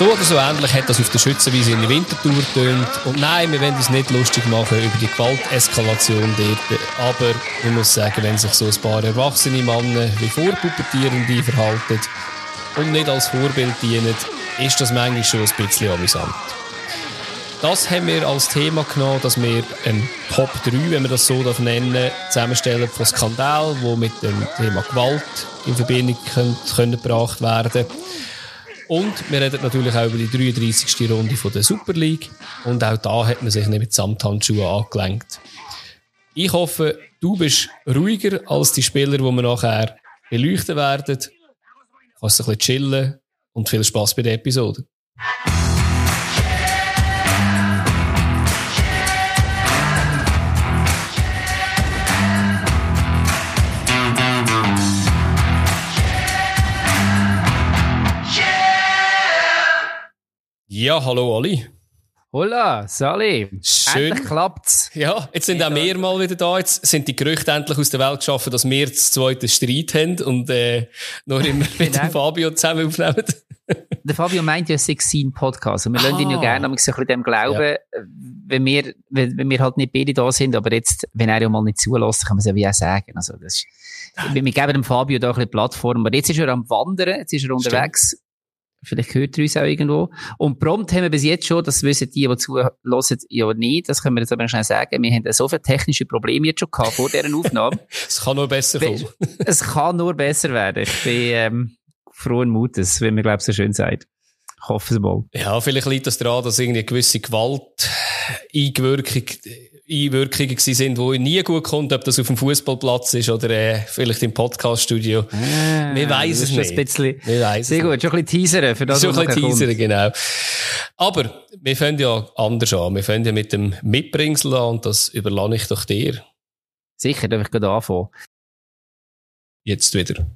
So oder so ähnlich hat das auf der Schützenwiese in der Wintertour tönt. Und nein, wir wollen uns nicht lustig machen über die Gewalteskalation dort. Aber ich muss sagen, wenn sich so ein paar erwachsene Männer wie Vorpubertierende verhalten und nicht als Vorbild dienen, ist das manchmal schon ein bisschen amüsant. Das haben wir als Thema genommen, dass wir ein Top 3, wenn wir das so nennen zusammenstellen von Skandal, wo mit dem Thema Gewalt in Verbindung können, können gebracht werden und wir reden natürlich auch über die 33. Runde von der Super League. Und auch da hat man sich nicht mit Samthandschuhen angelenkt. Ich hoffe, du bist ruhiger als die Spieler, die wir nachher beleuchten werden. Du kannst ein bisschen chillen und viel Spaß bei der Episode. Ja, hallo Ali. Hola, Sali. Schön. Endlich klappt's. Ja, jetzt sind auch wir mal wieder da. Jetzt sind die Gerüchte endlich aus der Welt geschaffen, dass wir das zweite Streit haben und äh, noch immer mit dem Fabio zusammen aufnehmen. der Fabio meint ja, es sei sein Podcast. Und wir ah. lassen ihn ja gerne ein bisschen dem glauben, ja. wenn, wir, wenn, wenn, wir halt nicht beide da sind. Aber jetzt, wenn er ja mal nicht zulässt, kann man es ja wie auch sagen. Also, das ist, wir geben dem Fabio da ein bisschen Plattform. Aber jetzt ist er am Wandern, jetzt ist er unterwegs. Vielleicht hört er uns auch irgendwo. Und prompt haben wir bis jetzt schon, das wissen die, die zuhören, ja nicht, das können wir jetzt aber schnell sagen, wir haben so viele technische Probleme jetzt schon gehabt vor dieser Aufnahme. es kann nur besser kommen. es kann nur besser werden. Ich bin ähm, frohen Mutes, wie man, glaube ich, so schön sagt. Ich hoffe es mal. Ja, vielleicht liegt das daran, dass irgendwie eine gewisse Gewalt Eingewirkung Einwirkungen sind, die nie gut kommt, ob das auf dem Fußballplatz ist oder äh, vielleicht im Podcaststudio. Ah, wir weiss es nicht. Ein bisschen, wir weiss Sehr gut, schon ein bisschen teasern für das, Schon ein bisschen teasern, genau. Aber wir fangen ja anders an. Wir fangen ja mit dem Mitbringsel an und das überlasse ich doch dir. Sicher, darf ich gerade anfangen. Jetzt wieder.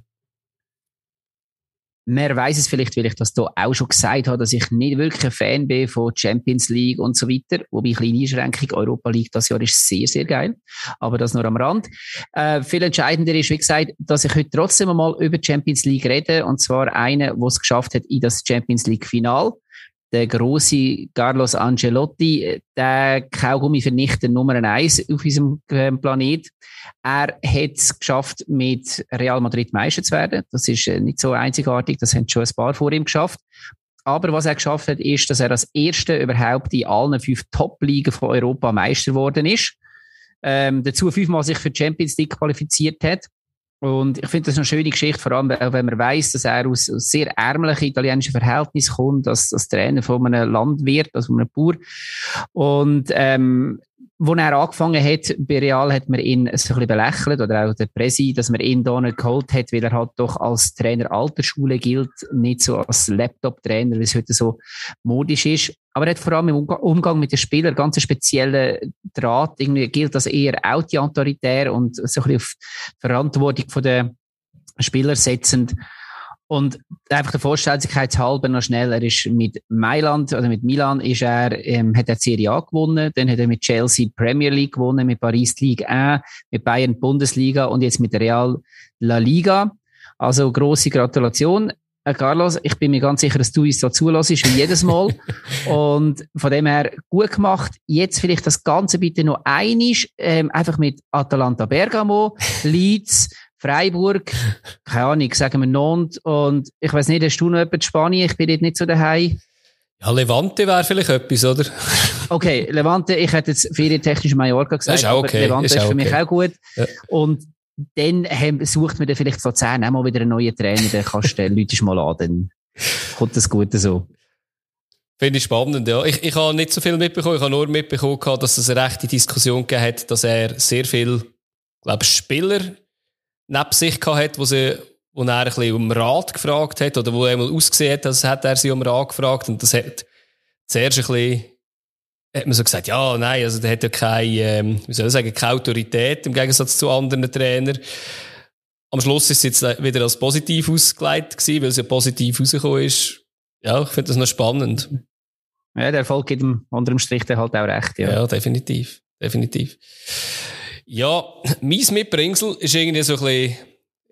Man weiß es vielleicht, weil ich das hier auch schon gesagt habe, dass ich nicht wirklich ein Fan bin von Champions League und so weiter. Wobei kleine Einschränkung, Europa League das Jahr ist sehr, sehr geil. Aber das nur am Rand. Äh, viel entscheidender ist, wie gesagt, dass ich heute trotzdem einmal über Champions League rede. Und zwar eine, wo es geschafft hat in das Champions League Final der große Carlos Ancelotti, der Kaugummi vernichter Nummer eins auf unserem ähm, Planet. Er hat es geschafft, mit Real Madrid Meister zu werden. Das ist äh, nicht so einzigartig, das haben schon ein paar vor ihm geschafft. Aber was er geschafft hat, ist, dass er als Erster überhaupt in allen fünf Top-Ligen von Europa Meister geworden ist. Ähm, dazu fünfmal sich für die Champions League qualifiziert hat. Und ich finde das eine schöne Geschichte, vor allem auch wenn man weiß, dass er aus, aus sehr ärmlichen italienischen Verhältnissen kommt, als, als Trainer von einem Landwirt, also von einem Bauer. Und ähm, wo er angefangen hat, bei Real hat man ihn so ein bisschen belächelt, oder auch der Presi, dass man ihn da nicht geholt hat, weil er halt doch als Trainer alter Schule gilt, nicht so als Laptop-Trainer, wie es heute so modisch ist. Aber er hat vor allem im Umgang mit den Spielern ganz speziellen Draht. Irgendwie gilt das eher autoritär und so ein bisschen auf Verantwortung der Spieler setzend. Und einfach der Vorstellungshalber noch schnell, er ist mit Mailand, oder mit Milan ist er, ähm, hat er Serie A gewonnen, dann hat er mit Chelsea Premier League gewonnen, mit Paris League 1, mit Bayern Bundesliga und jetzt mit Real La Liga. Also große Gratulation. Äh, Carlos, ich bin mir ganz sicher, dass du uns so zulässt, wie jedes Mal. und von dem her gut gemacht. Jetzt vielleicht das Ganze bitte noch einisch, ähm, einfach mit Atalanta Bergamo, Leeds, Freiburg, keine Ahnung, sagen wir Nantes und ich weiß nicht, hast du noch jemanden in Spanien? Ich bin dort nicht so daheim. Ja, Levante wäre vielleicht etwas, oder? okay, Levante, ich hätte jetzt ferientechnisch Mallorca gesagt, ist auch okay. aber Levante ist, ist für okay. mich auch gut. Ja. Und dann sucht man dann vielleicht so zehn auch mal wieder einen neuen Trainer, dann kannst du den mal an, dann kommt das Gute so. Finde ich spannend, ja. Ich, ich habe nicht so viel mitbekommen. Ich habe nur mitbekommen, dass es eine rechte Diskussion gegeben hat, dass er sehr viel, glaube Spieler neben sich hat, wo sie wo er ein bisschen um Rat gefragt hat oder wo er einmal ausgesehen hat, als hat er sie um Rat gefragt und das hat zuerst ein bisschen hat man so gesagt, ja, nein, also der hat ja keine, ähm, wie soll ich sagen, keine Autorität im Gegensatz zu anderen Trainern. Am Schluss ist es jetzt wieder als positiv ausgelegt gewesen, weil es ja positiv rausgekommen ist. Ja, ich finde das noch spannend. Ja, der Erfolg gibt dem anderen Strich halt auch recht, ja. Ja, definitiv. Definitiv. Ja, mein Mitbringsel ist irgendwie so ein bisschen,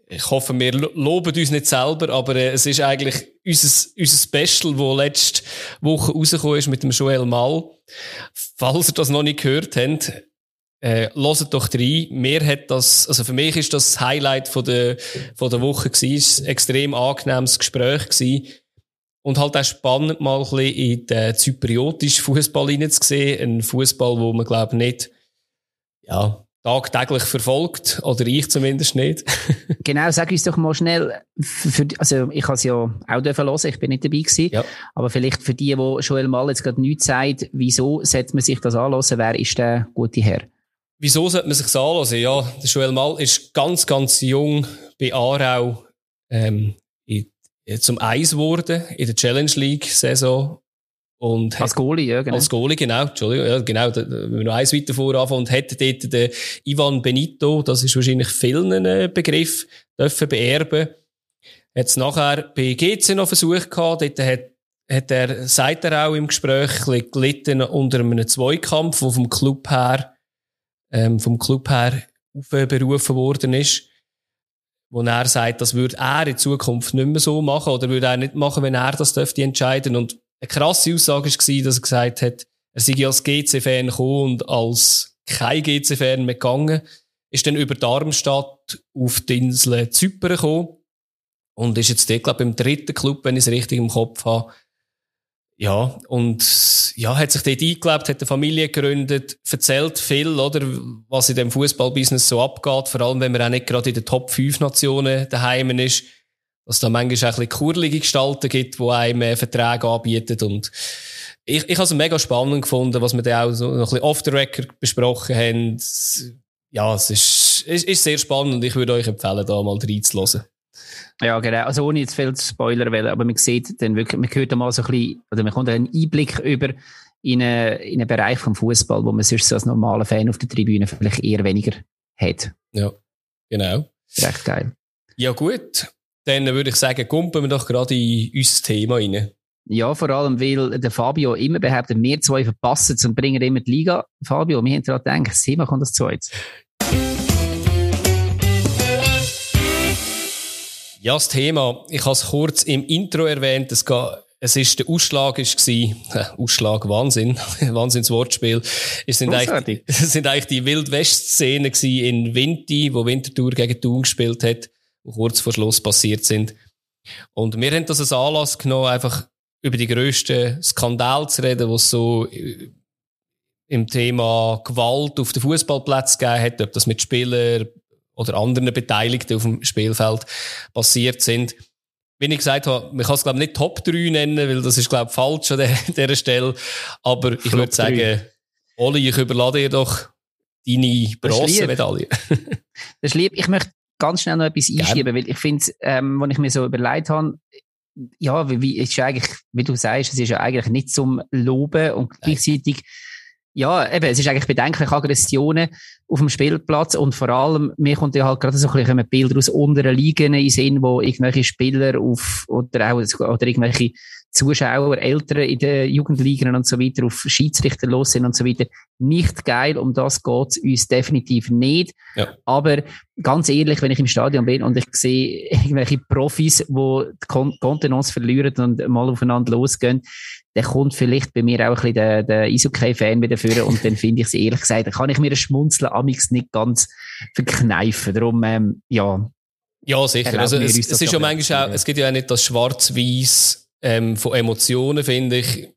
ich hoffe, wir loben uns nicht selber, aber äh, es ist eigentlich unser, unser Special, das letzte Woche rausgekommen ist mit dem Joel Mal. Falls ihr das noch nicht gehört habt, äh, hört doch rein. Mir hat das, also für mich ist das, Highlight von der, von der Woche gewesen. Es war ein extrem angenehmes Gespräch gewesen. Und halt auch spannend, mal ein bisschen in den zypriotischen Fußball hineinzusehen. Ein Fußball, wo man, glaube ich, nicht, ja, tagtäglich verfolgt. Oder ich zumindest nicht. genau, sag uns doch mal schnell, für, also ich habe es ja auch dürfen hören, ich bin nicht dabei gewesen. Ja. Aber vielleicht für die, die Joel Mal jetzt gerade nichts sagt, wieso sollte man sich das anlassen? Wer ist der gute Herr? Wieso sollte man sich das anlassen? Ja, der Joel Mal ist ganz, ganz jung bei Aarau ähm, in, zum Eis geworden in der Challenge League Saison. Und als Goalie, ja, genau. Als Goalie, genau, Entschuldigung, ja, genau, da, wenn wir noch eins weiter voranfangen und hätte dort den Ivan Benito, das ist wahrscheinlich vielen ein äh, Begriff, dürfen beerben. Hat es nachher bei GC noch versucht gehabt, dort hat, hat er, sagt er auch im Gespräch, gelitten unter einem Zweikampf, der vom Club her ähm, vom Club her aufberufen worden ist, wo er sagt, das würde er in Zukunft nicht mehr so machen oder würde er nicht machen, wenn er das dürfte entscheiden. Und eine krasse Aussage war, dass er gesagt hat, er sei als GC-Fan gekommen und als kein GC-Fan mehr gegangen, ist dann über Darmstadt auf die Insel Zypern gekommen und ist jetzt dort, glaube ich, im dritten Club, wenn ich es richtig im Kopf habe, ja, und ja, hat sich dort eingelebt, hat eine Familie gegründet, erzählt viel, oder, was in dem Fußballbusiness so abgeht, vor allem wenn man auch nicht gerade in den Top 5 Nationen daheim ist, dass da manchmal auch ein bisschen kurlige Gestalten gibt, die einem Verträge anbieten und ich, ich habe es mega spannend gefunden, was wir da auch so noch ein bisschen off the record besprochen haben. Ja, es ist, ist, ist sehr spannend und ich würde euch empfehlen, da mal reinzuhören. Ja, genau. Also ohne jetzt viel zu spoilern, aber man sieht dann wirklich, man hört mal so ein bisschen, oder man kommt einen Einblick über in einen, in einen Bereich vom Fußball, wo man sonst so als normaler Fan auf der Tribüne vielleicht eher weniger hat. Ja, genau. Recht geil. Ja, gut. Dann würde ich sagen, kumpen wir doch gerade in unser Thema rein. Ja, vor allem, weil der Fabio immer behauptet, wir zwei verpassen es und bringen immer die Liga. Fabio, wir haben daran gedacht, das Thema kommt das zweit. Ja, das Thema, ich habe es kurz im Intro erwähnt, es, es ist der Ausschlag ist gewesen, Ausschlag, Wahnsinn, Wahnsinnswortspiel. Es sind eigentlich, es sind eigentlich die Wildwest-Szenen in Winti, wo Winterthur gegen Thun gespielt hat, kurz vor Schluss passiert sind. Und wir haben das als Anlass genommen, einfach über die grössten Skandale zu reden, was so äh, im Thema Gewalt auf den Fußballplatz gegeben hat, ob das mit Spielern, oder anderen Beteiligten auf dem Spielfeld passiert sind. Wie ich gesagt habe, man kann es glaube ich nicht Top 3 nennen, weil das ist glaube ich falsch an dieser Stelle. Aber ich würde sagen, Oli, ich überlade dir doch deine Bronzemedaille. das ist lieb. Ich möchte ganz schnell noch etwas einschieben, weil ich finde, ähm, wenn ich mir so überlegt habe, ja, wie, wie, ist eigentlich, wie du sagst, es ist ja eigentlich nicht zum Loben und gleichzeitig ja, eben, es ist eigentlich bedenklich Aggressionen auf dem Spielplatz und vor allem, mir kommt ja halt gerade so ein bisschen Bilder aus unteren Ligen in Sinn, wo irgendwelche Spieler auf, oder auch, oder irgendwelche Zuschauer, Eltern in den Jugendligen und so weiter auf Schiedsrichter los sind und so weiter. Nicht geil, um das geht's uns definitiv nicht. Ja. Aber ganz ehrlich, wenn ich im Stadion bin und ich sehe irgendwelche Profis, die die Kontenance verlieren und mal aufeinander losgehen, dann kommt vielleicht bei mir auch ein bisschen der, der Eishockey-Fan wieder führen und dann finde ich es ehrlich gesagt, kann ich mir ein Schmunzeln amix nicht ganz verkneifen. Darum, ähm, ja. Ja, sicher. Also, es, es ist ja manchmal auch, es gibt ja auch nicht das Schwarz-Weiß ähm, von Emotionen, finde ich.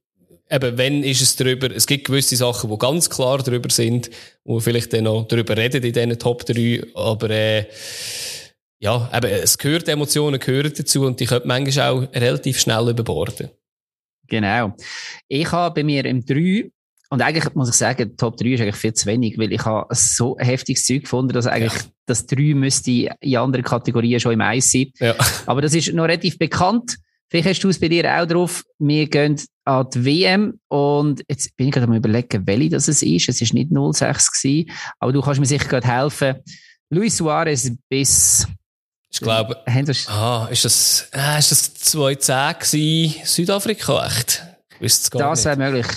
Eben, wenn ist es drüber, es gibt gewisse Sachen, die ganz klar drüber sind, wo wir vielleicht dann noch drüber reden in diesen Top 3, aber äh, ja, eben, es gehört, Emotionen gehören dazu und die können manchmal auch relativ schnell überborden. Genau. Ich habe bei mir im 3 und eigentlich muss ich sagen, Top 3 ist eigentlich viel zu wenig, weil ich habe so heftiges Zeug gefunden, dass eigentlich ja. das 3 müsste in anderen Kategorien schon im Eis sein. Ja. Aber das ist noch relativ bekannt. Vielleicht hast du es bei dir auch drauf. Wir gehen an die WM und jetzt bin ich gerade mal überlegen, welche das es ist. Es ist nicht 06 gewesen, aber du kannst mir sicher gerade helfen. Luis Suarez bis ich glaube, ah, ist das, ah, ist das 2010 gewesen? Südafrika, echt? Das wäre möglich.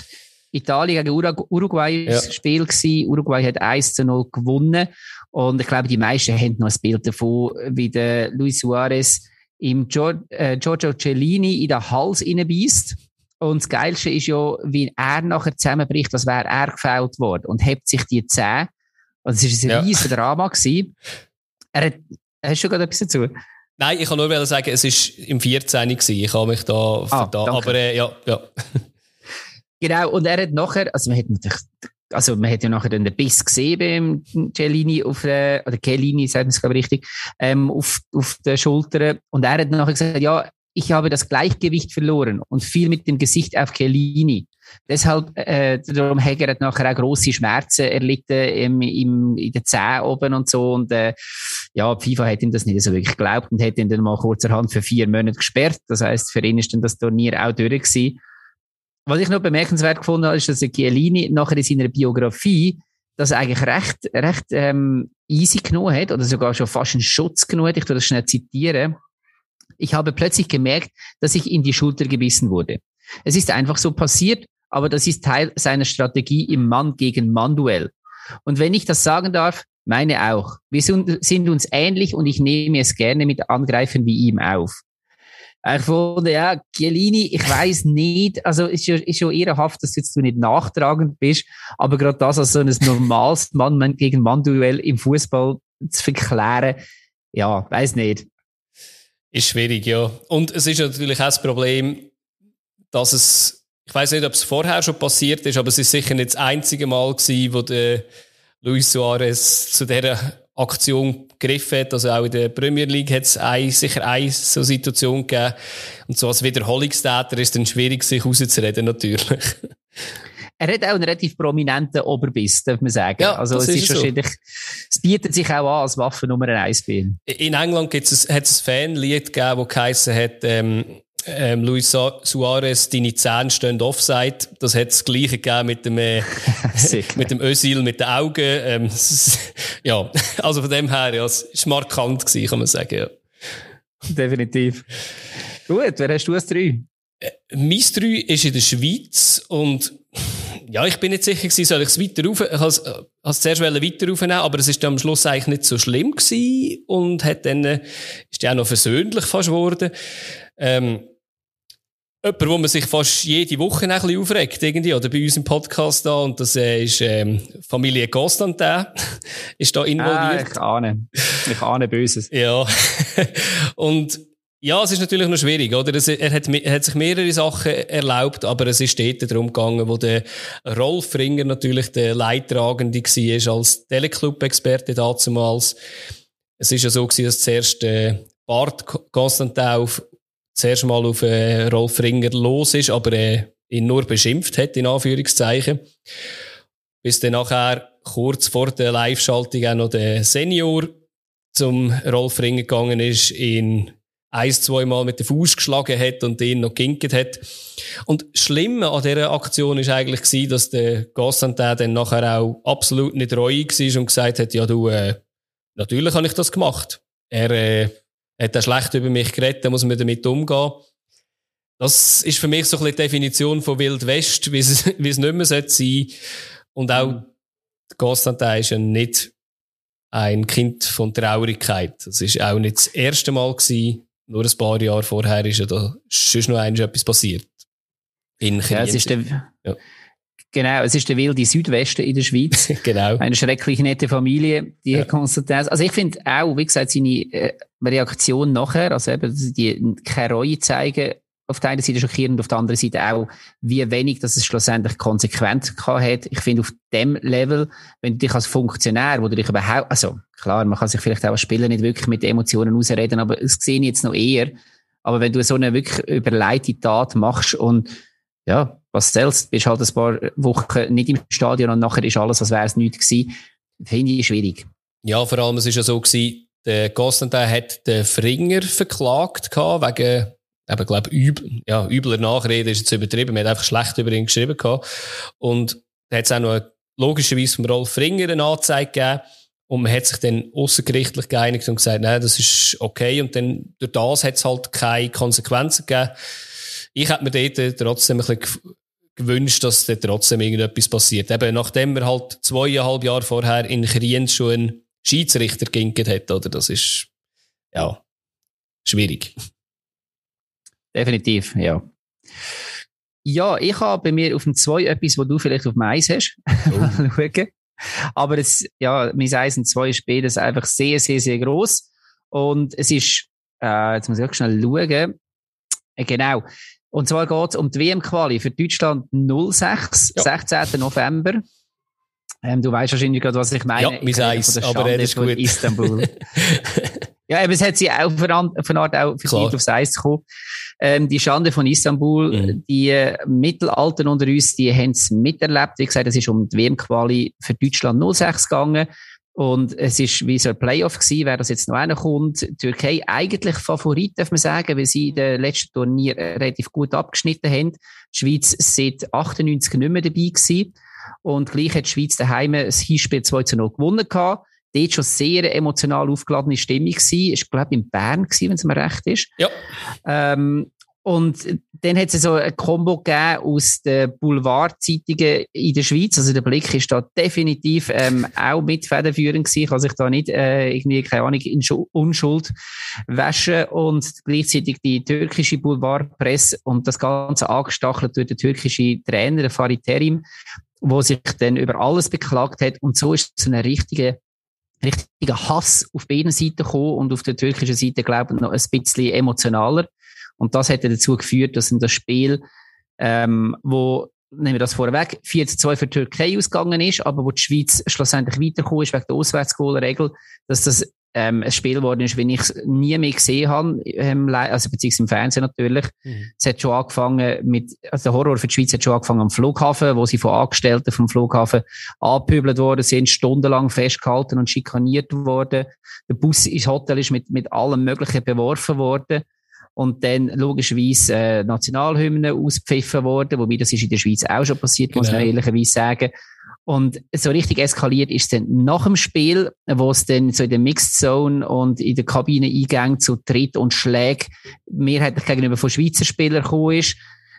Italien gegen Uruguay war ja. das Spiel gewesen. Uruguay hat 1 zu 0 gewonnen. Und ich glaube, die meisten haben noch ein Bild davon, wie der Luis Suarez im Giorgio, äh, Giorgio Cellini in den Hals reinbeißt. Und das Geilste ist ja, wie er nachher zusammenbricht, als wäre er gefällt worden und hebt sich die Zähne. Und es war ein ja. riesiges Drama. Gewesen. Er hat, hast du gerade etwas dazu? Nein, ich kann nur sagen, es war im 14. Gewesen. Ich habe mich da ah, da, aber äh, ja, ja. Genau, und er hat nachher, also man hat natürlich, also man hat ja nachher den Biss gesehen beim Cellini auf der, oder Cellini, sagt man es glaube ich richtig, ähm, auf, auf der Schulter. Und er hat nachher gesagt, ja, ich habe das Gleichgewicht verloren und fiel mit dem Gesicht auf Chiellini. Deshalb, äh, darum hat er nachher auch grosse Schmerzen erlitten im, im, in den Zähnen oben und so. Und äh, ja, FIFA hat ihm das nicht so wirklich geglaubt und hat ihn dann mal kurzerhand für vier Monate gesperrt. Das heißt, für ihn ist dann das Turnier auch durch gewesen. Was ich noch bemerkenswert gefunden habe, ist, dass der Chiellini nachher in seiner Biografie das eigentlich recht, recht ähm, easy genommen hat oder sogar schon fast einen Schutz genommen hat. Ich tue das schnell zitieren. Ich habe plötzlich gemerkt, dass ich in die Schulter gebissen wurde. Es ist einfach so passiert, aber das ist Teil seiner Strategie im Mann gegen Mann-Duell. Und wenn ich das sagen darf, meine auch. Wir sind uns ähnlich und ich nehme es gerne mit Angreifen wie ihm auf. Ich fand, ja, Chiellini, ich weiß nicht, also ist ja, ist ja ehrenhaft, dass du jetzt nicht nachtragend bist, aber gerade das als so ein normales Mann gegen Mann-Duell im Fußball zu verklären, ja, weiß nicht. Ist schwierig, ja. Und es ist natürlich auch das Problem, dass es, ich weiß nicht, ob es vorher schon passiert ist, aber es ist sicher nicht das einzige Mal gewesen, wo der Luis Suarez zu dieser Aktion gegriffen hat. Also auch in der Premier League hat es ein, sicher eine so Situation gegeben. Und so als Wiederholungstäter ist es dann schwierig, sich rauszureden, natürlich. Er hat auch einen relativ prominenten Oberbiss, darf man sagen. Ja, also es ist, ist wahrscheinlich, so. es bietet sich auch an als Waffe Nummer eins bei ihm. In England hat es ein Fanlied gegeben, das geheissen hat, ähm, ähm, Luis Suarez, deine Zähne stehen offside. Das hat das Gleiche gegeben mit dem, äh, mit dem Özil, mit den Augen. Ähm, ja, also von dem her, ja, es war markant gewesen, kann man sagen, ja. Definitiv. Gut, wer hast du als drei? Äh, mein drei ist in der Schweiz und ja, ich bin nicht sicher gewesen, soll ich es weiter rauf, ich has, has zuerst weiter raufnehmen, aber es ist dann am Schluss eigentlich nicht so schlimm gewesen und hat dann, äh, ist ja auch noch versöhnlich fast geworden. Ähm, jemand, wo man sich fast jede Woche ein bisschen aufregt, irgendwie, oder bei uns im Podcast da, und das äh, ist ähm, Familie Constantin, ist da involviert. Ah, ich ahne. Ich ahne Böses. ja. und ja, es ist natürlich noch schwierig, oder? er, hat, er hat sich mehrere Sachen erlaubt, aber es ist dort darum gegangen, wo der Rolf Ringer natürlich der Leidtragende war als Teleclub-Experte damals. Es ist ja so gewesen, dass zuerst äh, Bart Constantin auf zuerst mal auf äh, Rolf Ringer los ist, aber äh, ihn nur beschimpft hat, in Anführungszeichen. Bis dann nachher kurz vor der Live-Schaltung auch noch der Senior zum Rolf Ringer gegangen ist, ihn ein, zwei Mal mit der Fuß geschlagen hat und ihn noch ginket hat. Und schlimm an dieser Aktion ist eigentlich gewesen, dass der Gassantin dann nachher auch absolut nicht reu war und gesagt hat, ja du, äh, natürlich habe ich das gemacht. Er, äh, hat er schlecht über mich geredet, dann muss man damit umgehen. Das ist für mich so ein bisschen die Definition von Wild West, wie es, wie es nicht mehr sein sollte. Und auch mhm. Constantin ist ja nicht ein Kind von Traurigkeit. Das ist auch nicht das erste Mal gewesen. Nur ein paar Jahre vorher ist ja da schon noch etwas passiert. In ja, es ist der, ja. Genau, es ist der wilde Südwesten in der Schweiz. genau. Eine schrecklich nette Familie, die ja. Konstantin. Also ich finde auch, wie gesagt, seine äh, Reaktion nachher, also eben, die keine Reue zeigen, auf der einen Seite schockierend, auf der anderen Seite auch, wie wenig dass es schlussendlich konsequent hat. Ich finde, auf dem Level, wenn du dich als Funktionär, wo du dich überhaupt, also klar, man kann sich vielleicht auch als Spieler nicht wirklich mit Emotionen ausreden, aber das sehe ich jetzt noch eher. Aber wenn du so eine wirklich überleitete Tat machst und ja, was zählst, bist halt ein paar Wochen nicht im Stadion und nachher ist alles, als wäre es nichts gewesen, finde ich schwierig. Ja, vor allem, es ist ja so gewesen, der Constantin hat den Fringer verklagt gehabt, wegen, eben, glaub, übel, ja, übler Nachrede ist jetzt übertrieben, man hat einfach schlecht über ihn geschrieben gehabt. Und da hat es auch noch logischerweise vom Rolf Fringer eine Anzeige gegeben. Und man hat sich dann außergerichtlich geeinigt und gesagt, nein, das ist okay. Und dann, durch das hat es halt keine Konsequenzen gegeben ich hätte mir dort trotzdem ein bisschen gewünscht, dass da trotzdem irgendetwas passiert. Eben, nachdem wir halt zweieinhalb Jahre vorher in Kriens schon einen Schiedsrichter ginket hat, oder? Das ist, ja, schwierig. Definitiv, ja. Ja, ich habe bei mir auf dem 2 etwas, wo du vielleicht auf dem 1 hast. Oh. Aber es, ja, mein 1 und 2 ist beides einfach sehr, sehr, sehr groß. Und es ist, äh, jetzt muss ich auch schnell schauen. Äh, genau. Und zwar geht es um die WM-Quali für Deutschland 06, ja. 16. November. Ähm, du weißt wahrscheinlich gerade, was ich meine. Ja, mein Eis, aber er ist gut. Istanbul. ja, aber es hat sie auch eine Art auch verdient, aufs Eis zu kommen. Ähm, die Schande von Istanbul, mhm. die äh, Mittelalter unter uns, die haben es miterlebt. Wie gesagt, es ist um die WM-Quali für Deutschland 06 gegangen. Und es ist wie so ein Playoff gewesen, wer das jetzt noch reinkommt. Die Türkei eigentlich Favorit, darf man sagen, weil sie in den letzten Turnier relativ gut abgeschnitten haben. Die Schweiz seit 98 nicht mehr dabei gewesen. Und gleich hat die Schweiz daheim das Hinspiel 2 zu 0 gewonnen gehabt. Dort schon sehr emotional aufgeladene Stimmung gewesen. Ich glaube, in Bern gewesen, wenn es mir recht ist. Ja. Ähm, und dann hat es so ein Kombo gegeben aus den Boulevardzeitungen in der Schweiz. Also der Blick ist da definitiv ähm, auch mit federführend gewesen. Ich kann sich da nicht äh, irgendwie, keine Ahnung, in Unschuld waschen. Und gleichzeitig die türkische Boulevardpresse und das Ganze angestachelt durch den türkischen Trainer, Farid Terim, wo sich dann über alles beklagt hat. Und so ist es eine richtige richtiger Hass auf beiden Seiten gekommen und auf der türkischen Seite, glaube ich, noch ein bisschen emotionaler. Und das hätte dazu geführt, dass in das Spiel, ähm, wo, nehmen wir das vorweg, 4 zu 2 für die Türkei ausgegangen ist, aber wo die Schweiz schlussendlich weitergekommen ist wegen der Auswärtsgoalregel, dass das ähm, ein Spiel geworden ist, wie ich es nie mehr gesehen habe, ähm, also beziehungsweise im Fernsehen natürlich. Mhm. Es hat schon angefangen mit, also der Horror für die Schweiz hat schon angefangen am Flughafen, wo sie von Angestellten vom Flughafen angepöbelt worden sind, stundenlang festgehalten und schikaniert worden. Der Bus ins Hotel ist mit, mit allem Möglichen beworfen worden und dann logischerweise äh, Nationalhymnen auspfiffen worden, wobei das ist in der Schweiz auch schon passiert, genau. muss man genau. ehrlicherweise sagen. Und so richtig eskaliert ist dann nach dem Spiel, wo es dann so in der Mixed Zone und in der Kabine Eingang zu Tritt und Schläg mehrheitlich gegenüber von Schweizer Spielern gekommen ist.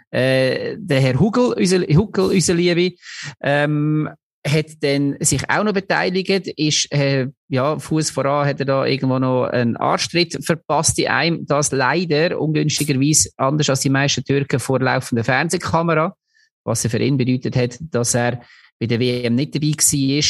Äh, der Herr Hugel, unser, Hugel, unser Liebe, ähm, hat dann sich auch noch beteiligt, ist, äh, ja, Fuß voran hat er da irgendwo noch einen Arschtritt verpasst in einem, das leider ungünstigerweise anders als die meisten Türken vor laufender Fernsehkamera, was er für ihn bedeutet hat, dass er bei der WM nicht dabei war.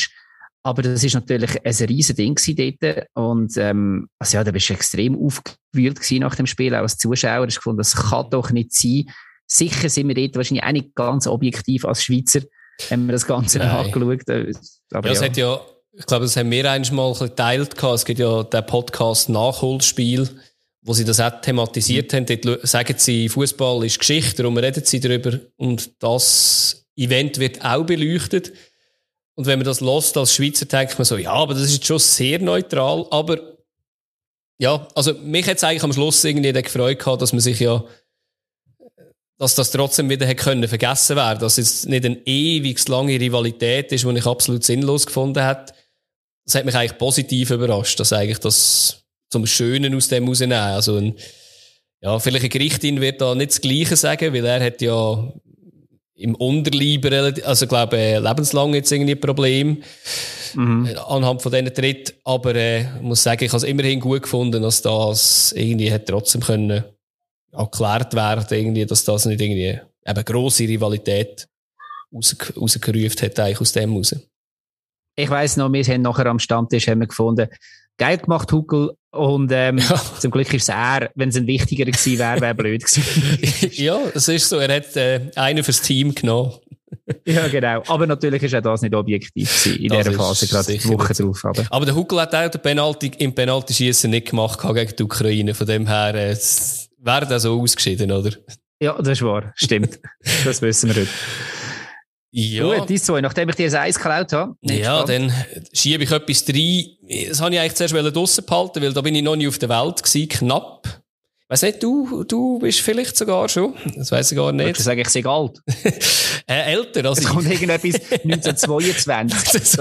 Aber das ist natürlich ein riesen Ding dort. Und, ähm, also ja, da bist du extrem aufgewühlt nach dem Spiel, auch als Zuschauer. Ich gefunden, das kann doch nicht sein. Sicher sind wir dort wahrscheinlich auch nicht ganz objektiv als Schweizer haben wir das Ganze Nein. angeschaut. Äh, aber ja, ja. Es hat ja, ich glaube, das haben wir einmal geteilt Es gibt ja den Podcast Nachholspiel, wo sie das auch thematisiert mhm. haben. Dort sagen sie, Fußball ist Geschichte, darum reden sie darüber. Und das Event wird auch beleuchtet. Und wenn man das lost als Schweizer, denkt man so, ja, aber das ist schon sehr neutral. Aber ja, also mich hat es eigentlich am Schluss irgendwie gefreut gehabt, dass man sich ja dass das trotzdem wieder hätte können vergessen werden, dass es nicht eine ewig lange Rivalität ist, die ich absolut sinnlos gefunden habe. Das hat mich eigentlich positiv überrascht, dass eigentlich das zum Schönen aus dem rausnehmen. Also ein, ja, vielleicht eine Gerichtin wird da nicht das Gleiche sagen, weil er hat ja im Unterleiber, also glaube äh, lebenslang jetzt irgendwie ein Problem mhm. Äh, anhand von diesen Tritt. Aber äh, ich muss sagen, ich habe es immerhin gut gefunden, dass das irgendwie hat trotzdem können erklärt werden, irgendwie, dass das nicht irgendwie eben grosse Rivalität raus, rausgerufen hat, eigentlich aus dem raus. Ich weiss noch, wir haben nachher am Stammtisch haben wir gefunden, geil gemacht, Huckel. Und ähm, ja. zum Glück ist es er, wenn es ein wichtiger gewesen wäre, wäre blöd gewesen. ja, es ist so. Er hat äh, einen fürs Team genommen. ja, genau. Aber natürlich ist auch das nicht objektiv in das dieser Phase, gerade die Woche drauf. Aber. aber der Huckel hat auch den Penalty, im Penalty-Schießen nicht gemacht gegen die Ukraine. Von dem her, äh, wäre das so ausgeschieden, oder? Ja, das ist wahr. Stimmt. das wissen wir heute. Ja. Gut, die zwei. Nachdem ich dir das Eis geklaut habe. Ja, spannend. dann schiebe ich etwas rein. Das habe ich eigentlich zuerst draussen behalten, weil da bin ich noch nie auf der Welt gewesen, knapp. Weiss nicht, du, du bist vielleicht sogar schon. Das weiß ich gar nicht. Ich sage, ich sei alt. äh, älter, also. Es kommt irgendetwas 1922.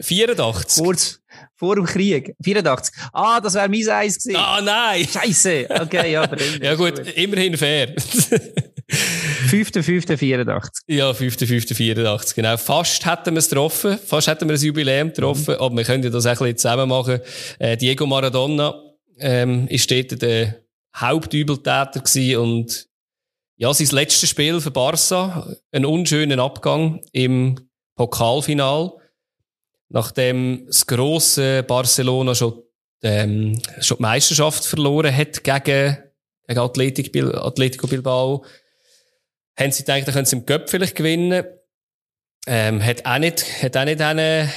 84. Kurz, vor dem Krieg. 84. Ah, das wäre mein Eis gewesen. Ah, nein. Scheiße. Okay, ja, aber Ja, gut, immerhin fair. 5.5.84. Ja, 5.5.84, genau. Fast hätten wir es getroffen, fast hätten wir ein Jubiläum getroffen, mhm. aber wir können das auch ein bisschen zusammen machen. Äh, Diego Maradona ähm, ist dort der Hauptübeltäter gewesen und ja, sein letztes Spiel für Barca, einen unschönen Abgang im Pokalfinal, nachdem das grosse Barcelona schon, ähm, schon die Meisterschaft verloren hat gegen, gegen Atletico Bilbao, haben sie gedacht, da können sie im Göpp vielleicht gewinnen. Ähm, hat auch nicht, hat auch nicht eine,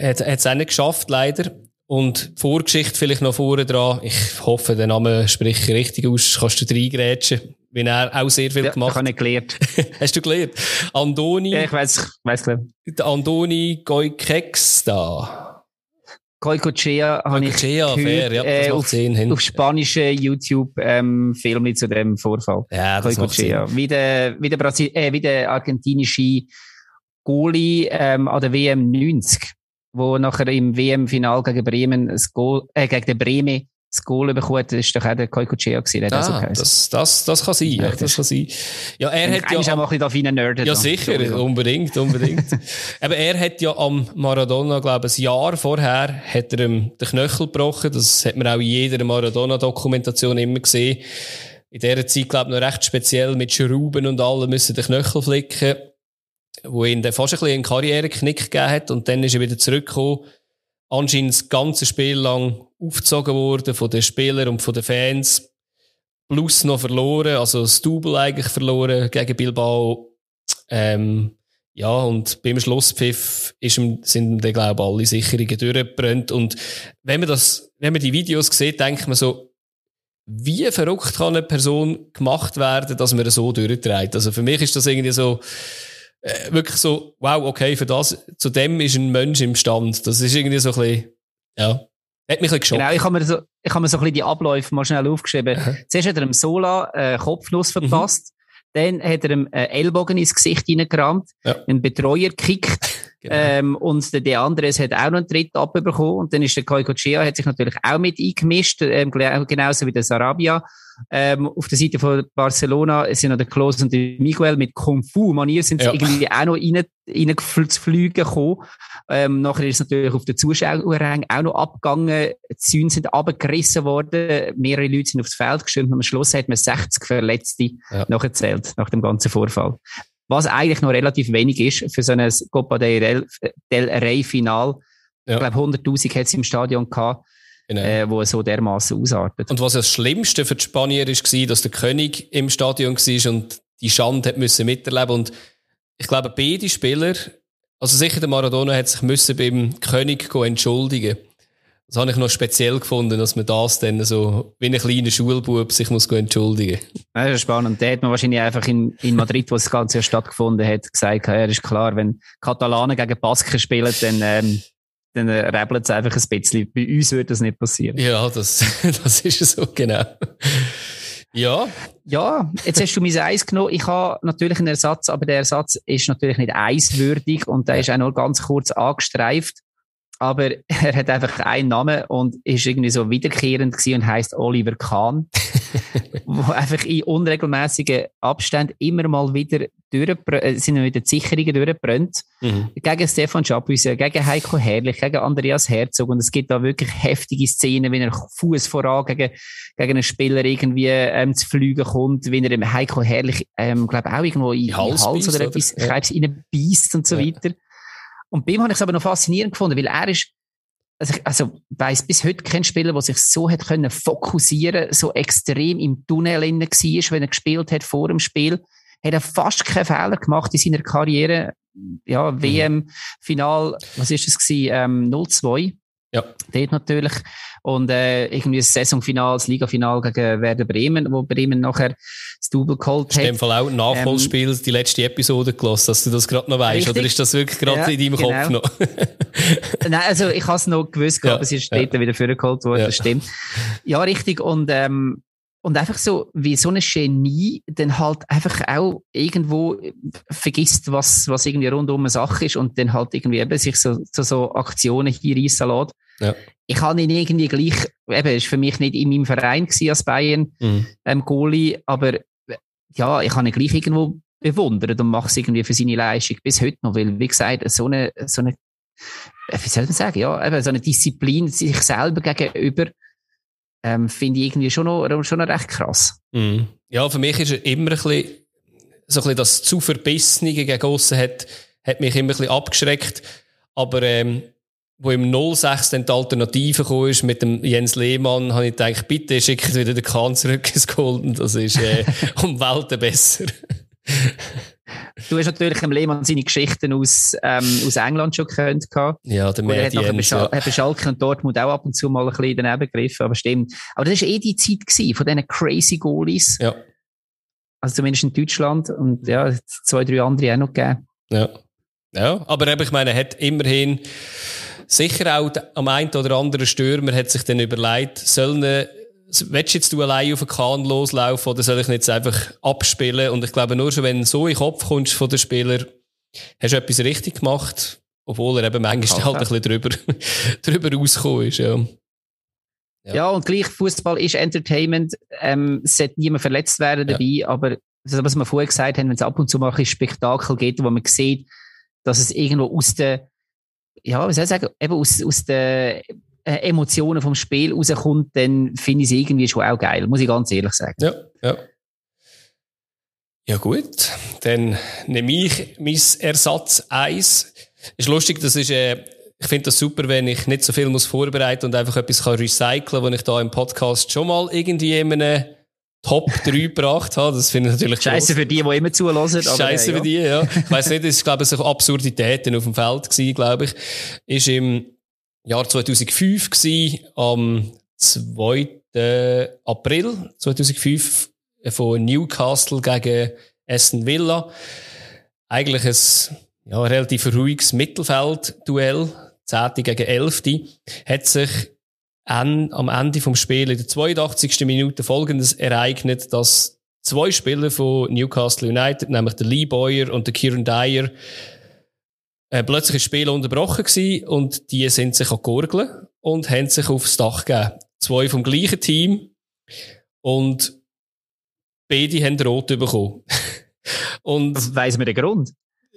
hat es auch nicht geschafft, leider. Und Vorgeschichte vielleicht noch vorne dran. Ich hoffe, der Name spricht richtig aus. Kannst du reingrätschen? Wie er auch sehr viel ja, gemacht hat. Ich habe nicht gelernt. Hast du gelernt? Andoni. Ja, ich weiß, ich weiss klar. Der Andoni Goikex da. Goicochea habe ich gehört, fair, ja, das äh, auf, Sinn auf spanischen YouTube-Film ähm, zu dem Vorfall. Ja, das Goicochea. Wie der, wie der, Brasil äh, wie der argentinische Goalie ähm, an der WM 90 wo nachher im WM-Final gegen Bremen das Goal, äh, gegen den Bremen das Goal bekommen, das ist doch auch der Koikuchea gewesen, ah, so das, das, das kann sein, ja, das kann sein. Ja, er hat ja... auch mal ein bisschen nerden. Ja, sicher, unbedingt, unbedingt. Aber er hat ja am Maradona, glaube ich, ein Jahr vorher, hat er ihm den Knöchel gebrochen, das hat man auch in jeder Maradona-Dokumentation immer gesehen. In dieser Zeit, glaube ich, noch recht speziell mit Schrauben und allem müssen den Knöchel flicken wo ihn dann fast ein bisschen einen Karriereknick gegeben hat und dann ist er wieder zurückgekommen. Anscheinend das ganze Spiel lang aufgezogen worden von den Spielern und von den Fans. Plus noch verloren, also das Double eigentlich verloren gegen Bilbao. Ähm, ja, und beim Schlusspfiff ist sind dann, glaube ich, alle Sicherungen durchgebrannt. Und wenn man das, wenn man die Videos sieht, denkt man so, wie verrückt kann eine Person gemacht werden, dass man so durchträgt? Also für mich ist das irgendwie so, äh, wirklich so, wow, okay, für das, zu dem ist ein Mensch im Stand. Das ist irgendwie so ein bisschen, ja, hat mich ein bisschen geschockt. Genau, ich habe mir so, ich habe mir so ein bisschen die Abläufe mal schnell aufgeschrieben. Mhm. Zuerst hat er dem Sola äh, Kopfnuss verpasst. Mhm. Dann hat er ihm äh, Ellbogen ins Gesicht hineingerammt, ja. einen Betreuer gekickt. Genau. Ähm, und der, der Andres hat auch noch einen dritten abbekommen. Und dann ist der Koi Kochea, hat sich natürlich auch mit eingemischt, ähm, genauso wie der Sarabia. Ähm, auf der Seite von Barcelona sind noch der Klose und der Miguel mit Kung Fu Manier sind ja. irgendwie auch noch rein, reingeflogen gekommen. Ähm, nachher ist es natürlich auf den Zuschauerrängen auch noch abgegangen. Die Zäune sind abgerissen worden. Mehrere Leute sind aufs Feld gestürmt. Am Schluss hat man 60 Verletzte ja. nachgezählt, nach dem ganzen Vorfall. Was eigentlich noch relativ wenig ist für so ein Copa del, Rey Final. Ja. Ich glaube, 100.000 hat es im Stadion gehabt genau. äh, wo so dermaßen ausartet. Und was das Schlimmste für die Spanier war, dass der König im Stadion war und die Schande hat müssen miterleben und ich glaube, beide Spieler, also sicher der Maradona hat sich müssen beim König entschuldigen. Das habe ich noch speziell gefunden, dass man das dann so wie ein kleiner Schulbub sich muss entschuldigen Das ist spannend. Da hat man wahrscheinlich einfach in, in Madrid, wo das Ganze stattgefunden hat, gesagt, ja, ist klar, wenn Katalanen gegen Basken spielen, dann ähm, dann rebelt es einfach ein bisschen. Bei uns würde das nicht passieren. Ja, das, das ist so, genau. Ja. Ja, jetzt hast du mein Eis genommen. Ich habe natürlich einen Ersatz, aber der Ersatz ist natürlich nicht eiswürdig und der ist auch nur ganz kurz angestreift. Aber er hat einfach einen Namen und ist irgendwie so wiederkehrend gewesen und heißt Oliver Kahn. wo einfach in unregelmäßigen Abständen immer mal wieder äh, sind wieder die Sicherungen durchgebrannt. Mhm. Gegen Stefan Schapuise, gegen Heiko Herrlich, gegen Andreas Herzog. Und es gibt da wirklich heftige Szenen, wenn er Fuß voran gegen, gegen einen Spieler irgendwie ähm, zu fliegen kommt, wenn er dem Heiko Herrlich, ähm, glaube auch irgendwo in den Hals, Hals oder etwas, ja. reinbeißt und so ja. weiter. Und bei ihm habe ich es aber noch faszinierend gefunden, weil er ist also, also weiss bis heute kein Spieler, der sich so hat können fokussieren, so extrem im Tunnel inne war, wenn er gespielt hat vor dem Spiel, hat er fast keinen Fehler gemacht in seiner Karriere. Ja, mhm. WM-Final, was ist es gewesen? Ähm, 0-2. Ja. Dort natürlich. Und äh, irgendwie das Saisonfinal, das Ligafinal gegen Werder Bremen, wo Bremen nachher das Double geholt hat. In dem Fall auch ein Nachholspiel, ähm, die letzte Episode gelassen, dass du das gerade noch weißt, Oder ist das wirklich gerade ja, in deinem genau. Kopf noch? Nein, also ich habe es noch gewusst, ja, aber es ist ja. dort wieder vorgeholt worden, ja. das stimmt. Ja, richtig. Und ähm, und einfach so, wie so ein Genie dann halt einfach auch irgendwo vergisst, was, was irgendwie rundum eine Sache ist und dann halt irgendwie eben sich so, so, so Aktionen hier lässt. Ja. Ich habe ihn irgendwie gleich, eben, ist für mich nicht in meinem Verein als Bayern, mhm. ähm, Goalie, aber ja, ich habe ihn gleich irgendwo bewundert und mache es irgendwie für seine Leistung bis heute noch, weil, wie gesagt, so eine, so eine, äh, wie soll man sagen, ja, eben so eine Disziplin sich selber gegenüber, ähm, finde ich irgendwie schon noch, schon noch recht krass. Mm. Ja, für mich ist er immer ein bisschen, so ein bisschen das zu Verbissene gegen Gossen hat, hat mich immer ein bisschen abgeschreckt. Aber, ähm, wo im 06 dann die Alternative gekommen ist mit dem Jens Lehmann, habe ich gedacht, bitte schickt wieder den Kahn zurück ins Golden. Das ist äh, um Welten besser. Du hast natürlich im Lehmann seine Geschichten aus, ähm, aus England schon gehört. Ja, der Matt Jens. Er hat Schal ja. Schalke und Dortmund auch ab und zu mal ein bisschen daneben gegriffen, aber stimmt. Aber das war eh die Zeit gewesen, von diesen crazy Goalies. Ja. Also zumindest in Deutschland und ja, zwei, drei andere auch noch gegeben. Ja. Ja, aber eben, ich meine, er hat immerhin sicher auch am einen oder anderen Stürmer hat sich dann überlegt, sollen willst jetzt du allein auf den Kahn loslaufen oder soll ich nicht einfach abspielen? Und ich glaube, nur schon wenn du so in den Kopf kommst von den Spielern, hast du etwas richtig gemacht, obwohl er eben manchmal halt ein bisschen drüber, drüber rausgekommen ist, ja. Ja. ja, und gleich Fußball ist Entertainment. Ähm, es sollte niemand verletzt werden dabei, ja. aber das, was wir vorher gesagt haben, wenn es ab und zu mal ein Spektakel geht, wo man sieht, dass es irgendwo aus der, ja, wie soll ich sagen, eben aus, aus der äh, Emotionen vom Spiel rauskommt, dann finde ich es irgendwie schon auch geil, muss ich ganz ehrlich sagen. Ja, ja. Ja gut, dann nehme ich mein Ersatz 1. Ist lustig, das ist, äh, ich finde das super, wenn ich nicht so viel muss vorbereiten und einfach etwas kann recyceln, was ich da im Podcast schon mal irgendwie in einem Top 3 gebracht habe. Das finde ich natürlich Scheiße für die, die immer zulassen. Scheiße ja, für die, ja. Ich weiss nicht, ist, glaube ich, so Absurditäten auf dem Feld gewesen, glaube ich. Ist im Jahr 2005 gewesen, am 2. April 2005 von Newcastle gegen Aston Villa. Eigentlich ein ja, relativ ruhiges Mittelfeld-Duell, 10. gegen 11. Hat sich am Ende vom Spiel in der 82. Minute folgendes ereignet, dass zwei Spieler von Newcastle United, nämlich der Lee Boyer und der Kieran Dyer, äh, plötzlich das Spiel unterbrochen gewesen und die sind sich Gurgeln und haben sich aufs Dach gegeben. Zwei vom gleichen Team und beide haben rot bekommen. und weiss man den Grund?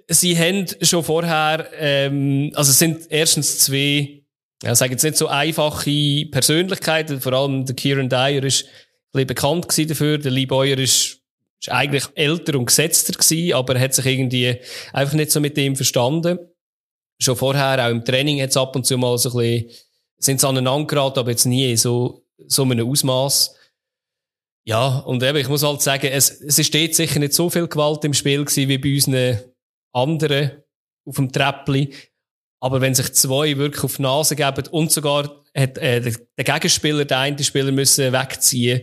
Sie haben schon vorher, ähm, also es sind erstens zwei, ja, sagen jetzt nicht so einfache Persönlichkeiten, vor allem der Kieran Dyer ist ein bisschen bekannt gewesen dafür, der Lee Boyer ist ist eigentlich älter und gesetzter gewesen, aber er hat sich irgendwie einfach nicht so mit dem verstanden. Schon vorher, auch im Training, hat es ab und zu mal so ein bisschen, sind sie aneinander geraten, aber jetzt nie so, so einem Ausmaß. Ja, und eben, ich muss halt sagen, es, es ist sicher nicht so viel Gewalt im Spiel gewesen, wie bei unseren anderen auf dem Treppli. Aber wenn sich zwei wirklich auf die Nase geben und sogar hat, äh, der Gegenspieler, der eine Spieler müssen wegziehen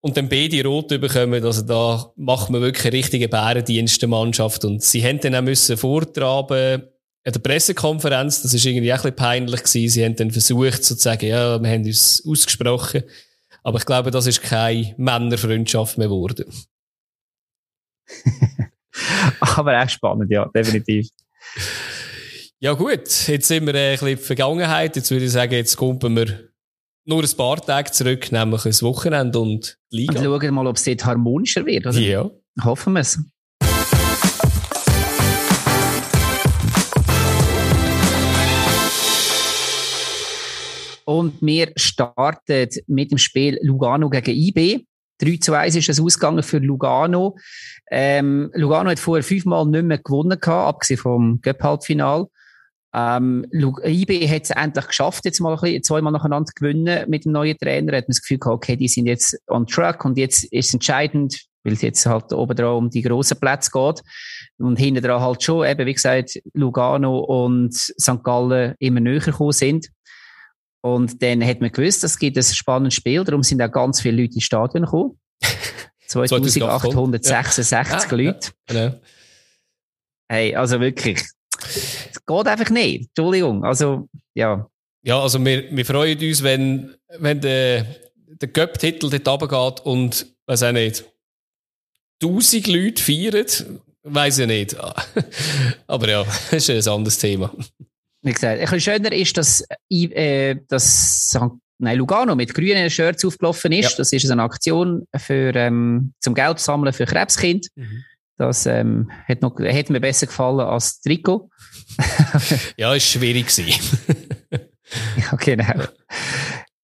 und dann beide rot bekommen, also da macht man wirklich eine richtige Bärendienst der Mannschaft. Und sie haben dann auch müssen vortraben, an der Pressekonferenz, das ist irgendwie auch ein bisschen peinlich gewesen. Sie haben dann versucht, sozusagen, ja, wir haben uns ausgesprochen. Aber ich glaube, das ist keine Männerfreundschaft mehr geworden. Aber auch spannend, ja, definitiv. Ja gut, jetzt sind wir ein bisschen in der Vergangenheit. Jetzt würde ich sagen, jetzt kommen wir nur ein paar Tage zurück, nämlich ein Wochenende und die Liga. Und schauen mal, ob es dort harmonischer wird, oder? Ja. Hoffen wir es. Und wir starten mit dem Spiel Lugano gegen IB. 3 zu 1 ist es ausgegangen für Lugano. Ähm, Lugano hat vorher fünfmal nicht mehr gewonnen gehabt, abgesehen vom Göpp-Halbfinal. Ähm, IB hat es endlich geschafft, jetzt mal ein bisschen, zweimal nacheinander gewinnen mit dem neuen Trainer. Hat man das Gefühl gehabt, okay, die sind jetzt on track und jetzt ist es entscheidend, weil es jetzt halt oben dran um die grossen Plätze geht. Und hinten dran halt schon, eben, wie gesagt, Lugano und St. Gallen immer näher gekommen sind. Und dann hat man gewusst, es gibt ein spannendes Spiel, darum sind auch ganz viele Leute ins Stadion gekommen. 2866 ja. Leute. Ja. Hey, also wirklich, geht einfach nicht. Entschuldigung. Also, ja. Ja, also wir, wir freuen uns, wenn, wenn der, der Göpp-Titel dort runtergeht und, weiß auch nicht, tausend Leute feiern. Weiß ich nicht. Aber ja, das ist ein anderes Thema. Wie gesagt, ein bisschen schöner ist, dass, äh, dass Nein, Lugano mit grünen Shirts aufgelaufen ist. Ja. Das ist eine Aktion für, ähm, zum Geld sammeln für Krebskind. Mhm. Das ähm, hat, noch, hat mir besser gefallen als Trikot. ja, ist schwierig ja, genau.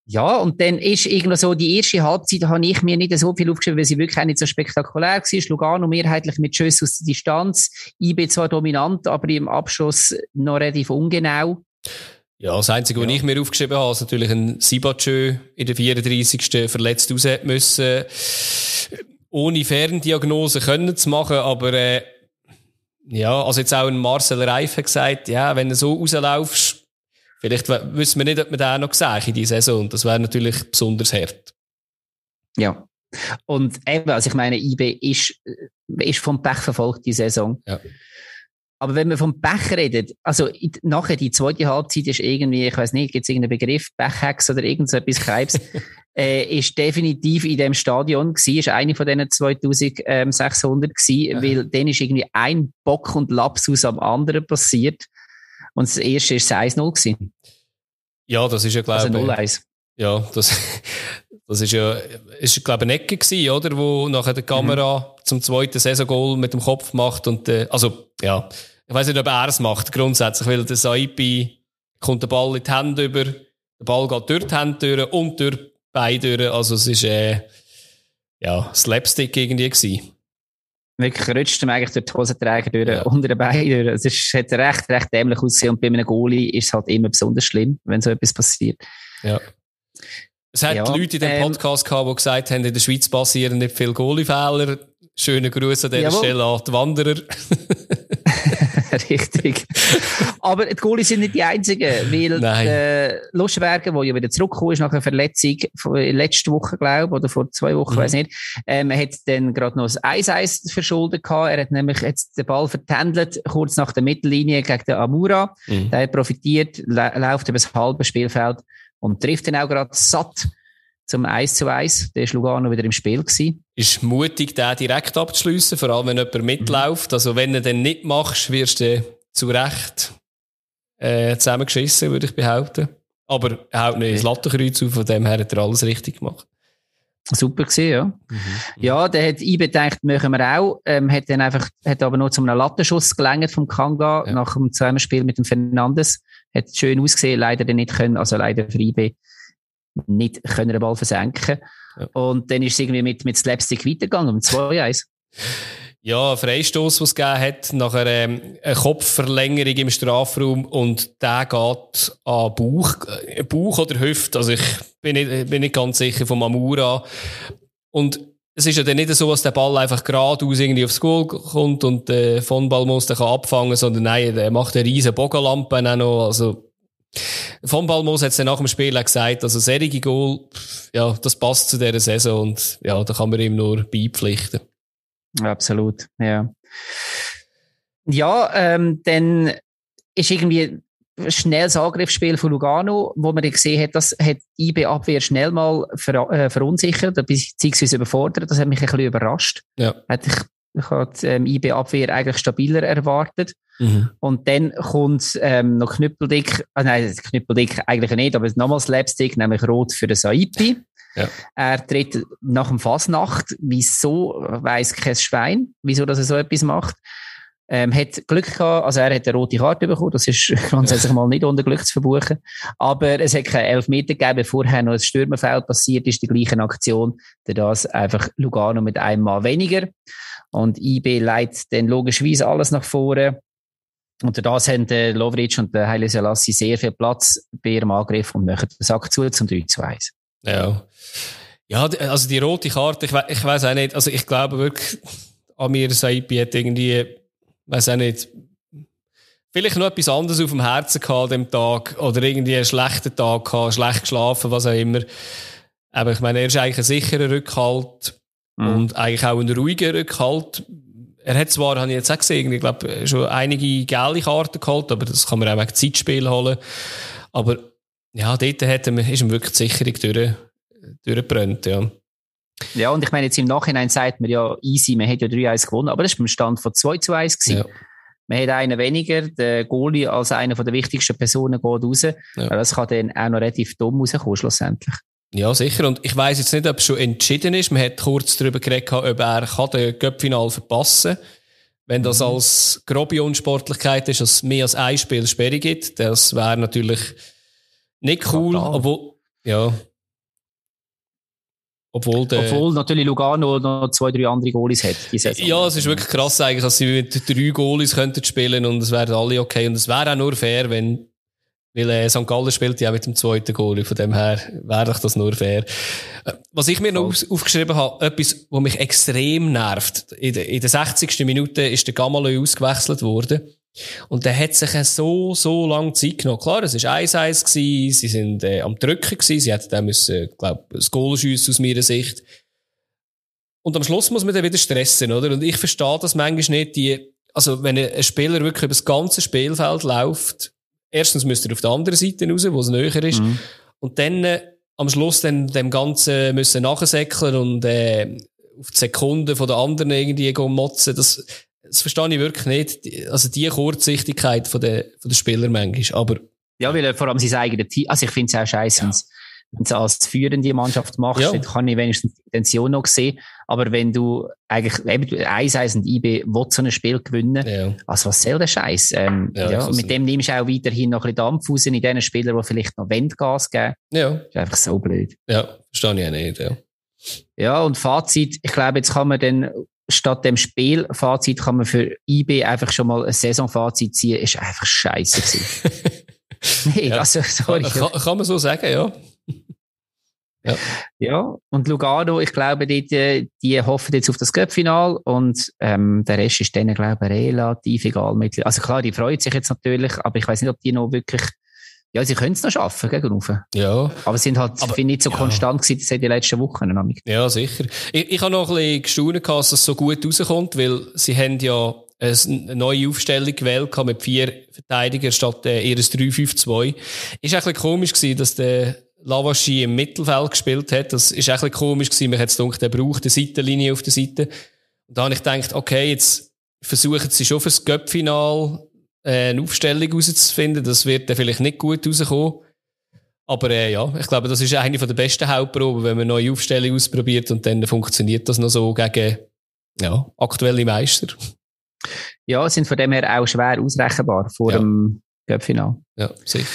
Ja, und dann ist irgendwie so, die erste Halbzeit habe ich mir nicht so viel aufgeschrieben, weil sie wirklich auch nicht so spektakulär war. Lugano mehrheitlich mit Schüssen aus der Distanz. IB zwar dominant, aber im Abschluss noch relativ ungenau. Ja, das Einzige, ja. was ich mir aufgeschrieben habe, ist natürlich ein Sibachö in der 34. verletzt raus müssen, ohne Ferndiagnose können zu machen, aber äh, ja, also jetzt auch ein Marcel Reif hat gesagt, ja, wenn du so rauslaufst, Vielleicht wissen wir nicht, ob wir den noch sehen in dieser Saison. Das wäre natürlich besonders hart. Ja. Und eben, also ich meine, IB ist, äh, ist vom Pech verfolgt, die Saison. Ja. Aber wenn wir vom Pech reden, also nachher die zweite Halbzeit ist irgendwie, ich weiß nicht, gibt es irgendeinen Begriff, Pechhex oder irgend so etwas Krebs, äh, ist definitiv in dem Stadion gewesen, ist eine von diesen 2600 gewesen, ja. weil dann ist irgendwie ein Bock und Lapsus am anderen passiert. Und das erste war 1-0 gewesen. Ja, das ist ja, glaube ich. Also 0-1. Ja, das, das ist ja, ist, glaube ich, eine Ecke gewesen, oder? Wo nachher die Kamera mhm. zum zweiten Saisongoal mit dem Kopf macht und, äh, also, ja. Ich weiß nicht, ob er es macht, grundsätzlich, weil der Saipi kommt der Ball in die Hände über, der Ball geht durch die Hände durch und durch Beine durch, also es ist, äh, ja, Slapstick irgendwie gewesen wirklich rutscht ihm eigentlich durch die Hosenträger durch, ja. unter den Beinen durch. Es ist, hat recht, recht dämlich ausgesehen und bei einem Goalie ist es halt immer besonders schlimm, wenn so etwas passiert. Ja. Es hat ja, Leute in dem ähm, Podcast gehabt, die gesagt haben, in der Schweiz passieren nicht viele Goalie-Fehler. Schönen Gruß an dieser jawohl. Stelle an die Wanderer. Richtig. Aber die Goalies sind nicht die einzigen, weil Nein. äh, Luschenberger, der ja wieder zurückgekommen ist nach einer Verletzung von letzte Woche, glaube oder vor zwei Wochen, mhm. weiß nicht, ähm, hat dann gerade noch das 1-1 verschuldet gehabt. Er hat nämlich jetzt den Ball vertändelt, kurz nach der Mittellinie gegen den Amura. Mhm. Der hat profitiert, läuft über das halbe Spielfeld und trifft dann auch gerade satt zum 1 zu 1. Der ist Lugano wieder im Spiel gewesen. Ist mutig, den direkt abzuschliessen, vor allem wenn jemand mitläuft. Mhm. Also wenn du den nicht machst, wirst du zu Recht äh, zusammengeschissen, würde ich behaupten. Aber er haut nicht ins Lattenkreuz auf, von dem her hat er alles richtig gemacht. Super gesehen, ja. Mhm. Ja, der hat einbedenkt, machen wir auch. Ähm, hat dann einfach, hat aber nur zu einem Lattenschuss gelangt vom Kanga ja. nach dem Zusammenspiel mit dem Fernandes. Hat schön ausgesehen, leider nicht können, also leider für IB nicht können den Ball versenken. Ja. Und dann ist es irgendwie mit, mit Slapstick weitergegangen, um 2-1. Ja, ein Freistoß, was es gegeben hat, nach einer, ähm, einer Kopfverlängerung im Strafraum und der geht an Bauch, äh, Bauch oder Hüfte, also ich bin nicht, bin nicht ganz sicher vom Amura. Und es ist ja dann nicht so, dass der Ball einfach geradeaus irgendwie aufs Goal kommt und äh, von Ball muss den abfangen, sondern nein, der macht eine riesen Bogenlampe auch noch, also von Balmos hat es nach dem Spiel auch gesagt, also serige Goal, ja, das passt zu dieser Saison und ja, da kann man ihm nur beipflichten. Absolut, ja. Ja, ähm, dann ist irgendwie ein schnelles Angriffsspiel von Lugano, wo man gesehen hat, das hat IB Abwehr schnell mal ver äh, verunsichert, beziehungsweise überfordert. Das hat mich ein bisschen überrascht. Ja. Hätte ich ich habe die ähm, IB-Abwehr eigentlich stabiler erwartet. Mhm. Und dann kommt ähm, noch Knüppeldick, ah, nein, Knüppeldick eigentlich nicht, aber nochmals Slapstick, nämlich Rot für den Saipi. Ja. Er tritt nach dem Fasnacht. Wieso weiß kein Schwein, wieso dass er so etwas macht. Ähm, hat Glück gehabt, also er hat eine rote Karte bekommen, das ist grundsätzlich mal nicht unter Glück zu verbuchen. Aber es hat keine Elfmeter gegeben, vorher noch ein Stürmerfeld passiert ist, die gleiche Aktion. das einfach Lugano mit einem Mal weniger. Und IB leitet dann logischerweise alles nach vorne. Und das haben der Lovric und der Haile Selassie sehr viel Platz bei ihrem Angriff und machen den Sack zu zum 3 zu 1. Ja. Ja, also die rote Karte, ich, we ich weiß auch nicht, also ich glaube wirklich, Amir Saipi hat irgendwie, weiß auch nicht, vielleicht noch etwas anderes auf dem Herzen gehabt an dem Tag oder irgendwie einen schlechten Tag gehabt, schlecht geschlafen, was auch immer. Aber ich meine, er ist eigentlich ein sicherer Rückhalt Mhm. Und eigentlich auch ein ruhiger Rückhalt. Er hat zwar, habe ich jetzt auch gesehen, ich glaube, schon einige gelbe Karten geholt, aber das kann man auch wegen Zeitspiel holen. Aber ja, dort hat er, ist ihm wirklich die Sicherung durch, durchgebrannt, ja. Ja, und ich meine, jetzt im Nachhinein sagt man ja easy, man hat ja 3-1 gewonnen, aber das war beim Stand von 2 zu 1 gewesen. Ja. Man hat einen weniger, der Goalie als einer der wichtigsten Personen geht raus. Ja. Das kann dann auch noch relativ dumm rauskommen, schlussendlich. Ja, sicher. Und ich weiß jetzt nicht, ob es schon entschieden ist. Man hat kurz darüber geredet, ob er kann den Göppfinal verpassen kann. Wenn das mhm. als grobe Unsportlichkeit ist, dass es mehr als ein Spiel Sperre gibt, das wäre natürlich nicht cool, Total. obwohl, ja. Obwohl, der, Obwohl natürlich Lugano noch zwei, drei andere Goalies hat. Ja, es ist wirklich krass eigentlich, dass sie mit drei Goalies könnten spielen und es wären alle okay. Und es wäre auch nur fair, wenn, weil äh, St. Gallen spielt ja auch mit dem zweiten Goalie. Von dem her wäre doch das nur fair. Äh, was ich mir noch auf, aufgeschrieben habe, etwas, was mich extrem nervt. In, de, in der 60. Minute ist der Gamalö ausgewechselt worden. Und der hat sich so, so lange Zeit genommen. Klar, es war 1-1 gewesen, sie sind äh, am Drücken gewesen, sie hätten dann müssen, glaub, das Goal schiessen aus meiner Sicht. Und am Schluss muss man dann wieder stressen, oder? Und ich verstehe das manchmal nicht, die, also wenn ein Spieler wirklich über das ganze Spielfeld läuft, erstens müsste er auf der anderen Seite raus, wo es näher ist, mhm. und dann äh, am Schluss dann dem Ganzen müssen nachsäckeln und äh, auf die Sekunden von der anderen irgendwie motzen, das, das verstehe ich wirklich nicht. Also die Kurzsichtigkeit von der, von der Spieler manchmal. Aber ja, weil er vor allem sein eigenes Team, also ich finde es auch scheiße, ja. Wenn du als führende Mannschaft machst, ja. dann kann ich wenigstens die Intention noch sehen. Aber wenn du eigentlich, eben, 1 und IB will so ein Spiel gewinnen, ja. also was soll der Scheiß? Ähm, ja, ja mit dem nimmst du auch weiterhin noch ein bisschen Dampf raus in den Spielern, die vielleicht noch Wendgas geben. Ja. Das ist einfach so blöd. Ja, verstehe ich auch nicht, ja. Ja, und Fazit, ich glaube, jetzt kann man dann statt dem Spielfazit kann man für IB einfach schon mal ein Saisonfazit ziehen, ist einfach scheiße gewesen. nee, also, sorry. Kann, kann, man so sagen, ja. Ja. Ja, und Lugano, ich glaube, die, äh, die hoffen jetzt auf das Cup-Final und ähm, der Rest ist denen, glaube ich, relativ egal. Also klar, die freuen sich jetzt natürlich, aber ich weiß nicht, ob die noch wirklich ja, sie können es noch schaffen gegen Ja. Aber sie sind halt, aber, finde ich, nicht so ja. konstant gewesen, seit die letzten Wochen. Ja, sicher. Ich, ich habe noch ein bisschen gestaunt, dass es so gut rauskommt, weil sie haben ja eine neue Aufstellung gewählt mit vier Verteidigern statt äh, ihres 3-5-2. Ist ein bisschen komisch gewesen, dass der Lavaschi im Mittelfeld gespielt hat. Das ist bisschen komisch gewesen. Man hat es gedacht, der braucht eine Seitenlinie auf der Seite. Und da habe ich gedacht, okay, jetzt versuchen sie schon fürs Göppfinal äh, eine Aufstellung herauszufinden. Das wird dann vielleicht nicht gut rauskommen. Aber äh, ja, ich glaube, das ist eine der besten Hauptproben, wenn man eine neue Aufstellung ausprobiert und dann funktioniert das noch so gegen ja, aktuelle Meister. Ja, sind von dem her auch schwer ausrechenbar vor ja. dem Cup-Final. Ja, sicher.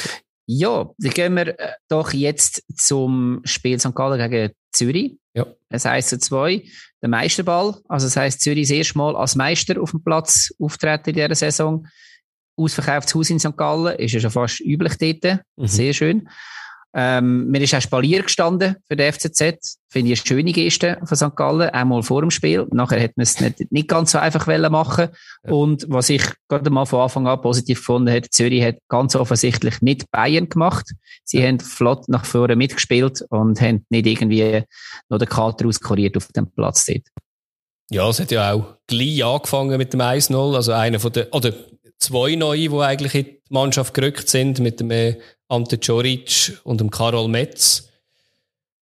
Ja, dann gehen wir äh, doch jetzt zum Spiel St. Gallen gegen Zürich. Ja. Das heisst zu zwei, der Meisterball. Also das heisst, Zürich das erste Mal als Meister auf dem Platz auftreten in dieser Saison ausverkauftes Haus in St. Gallen, ist ja schon fast üblich dort. Mhm. Sehr schön. Ähm, mir ist auch Spalier gestanden für den FCZ. Finde ich eine schöne Geste von St. Gallen, einmal vor dem Spiel. Nachher hätte man es nicht, nicht ganz so einfach machen ja. Und was ich gerade mal von Anfang an positiv gefunden habe, Zürich hat ganz offensichtlich nicht Bayern gemacht. Sie ja. haben flott nach vorne mitgespielt und haben nicht irgendwie noch den Kater auskuriert auf dem Platz dort. Ja, es hat ja auch gleich angefangen mit dem 1-0. Also einer von den, oder zwei neue, die eigentlich die Mannschaft gerückt sind, mit dem äh, Ante Coric und dem Karol Metz.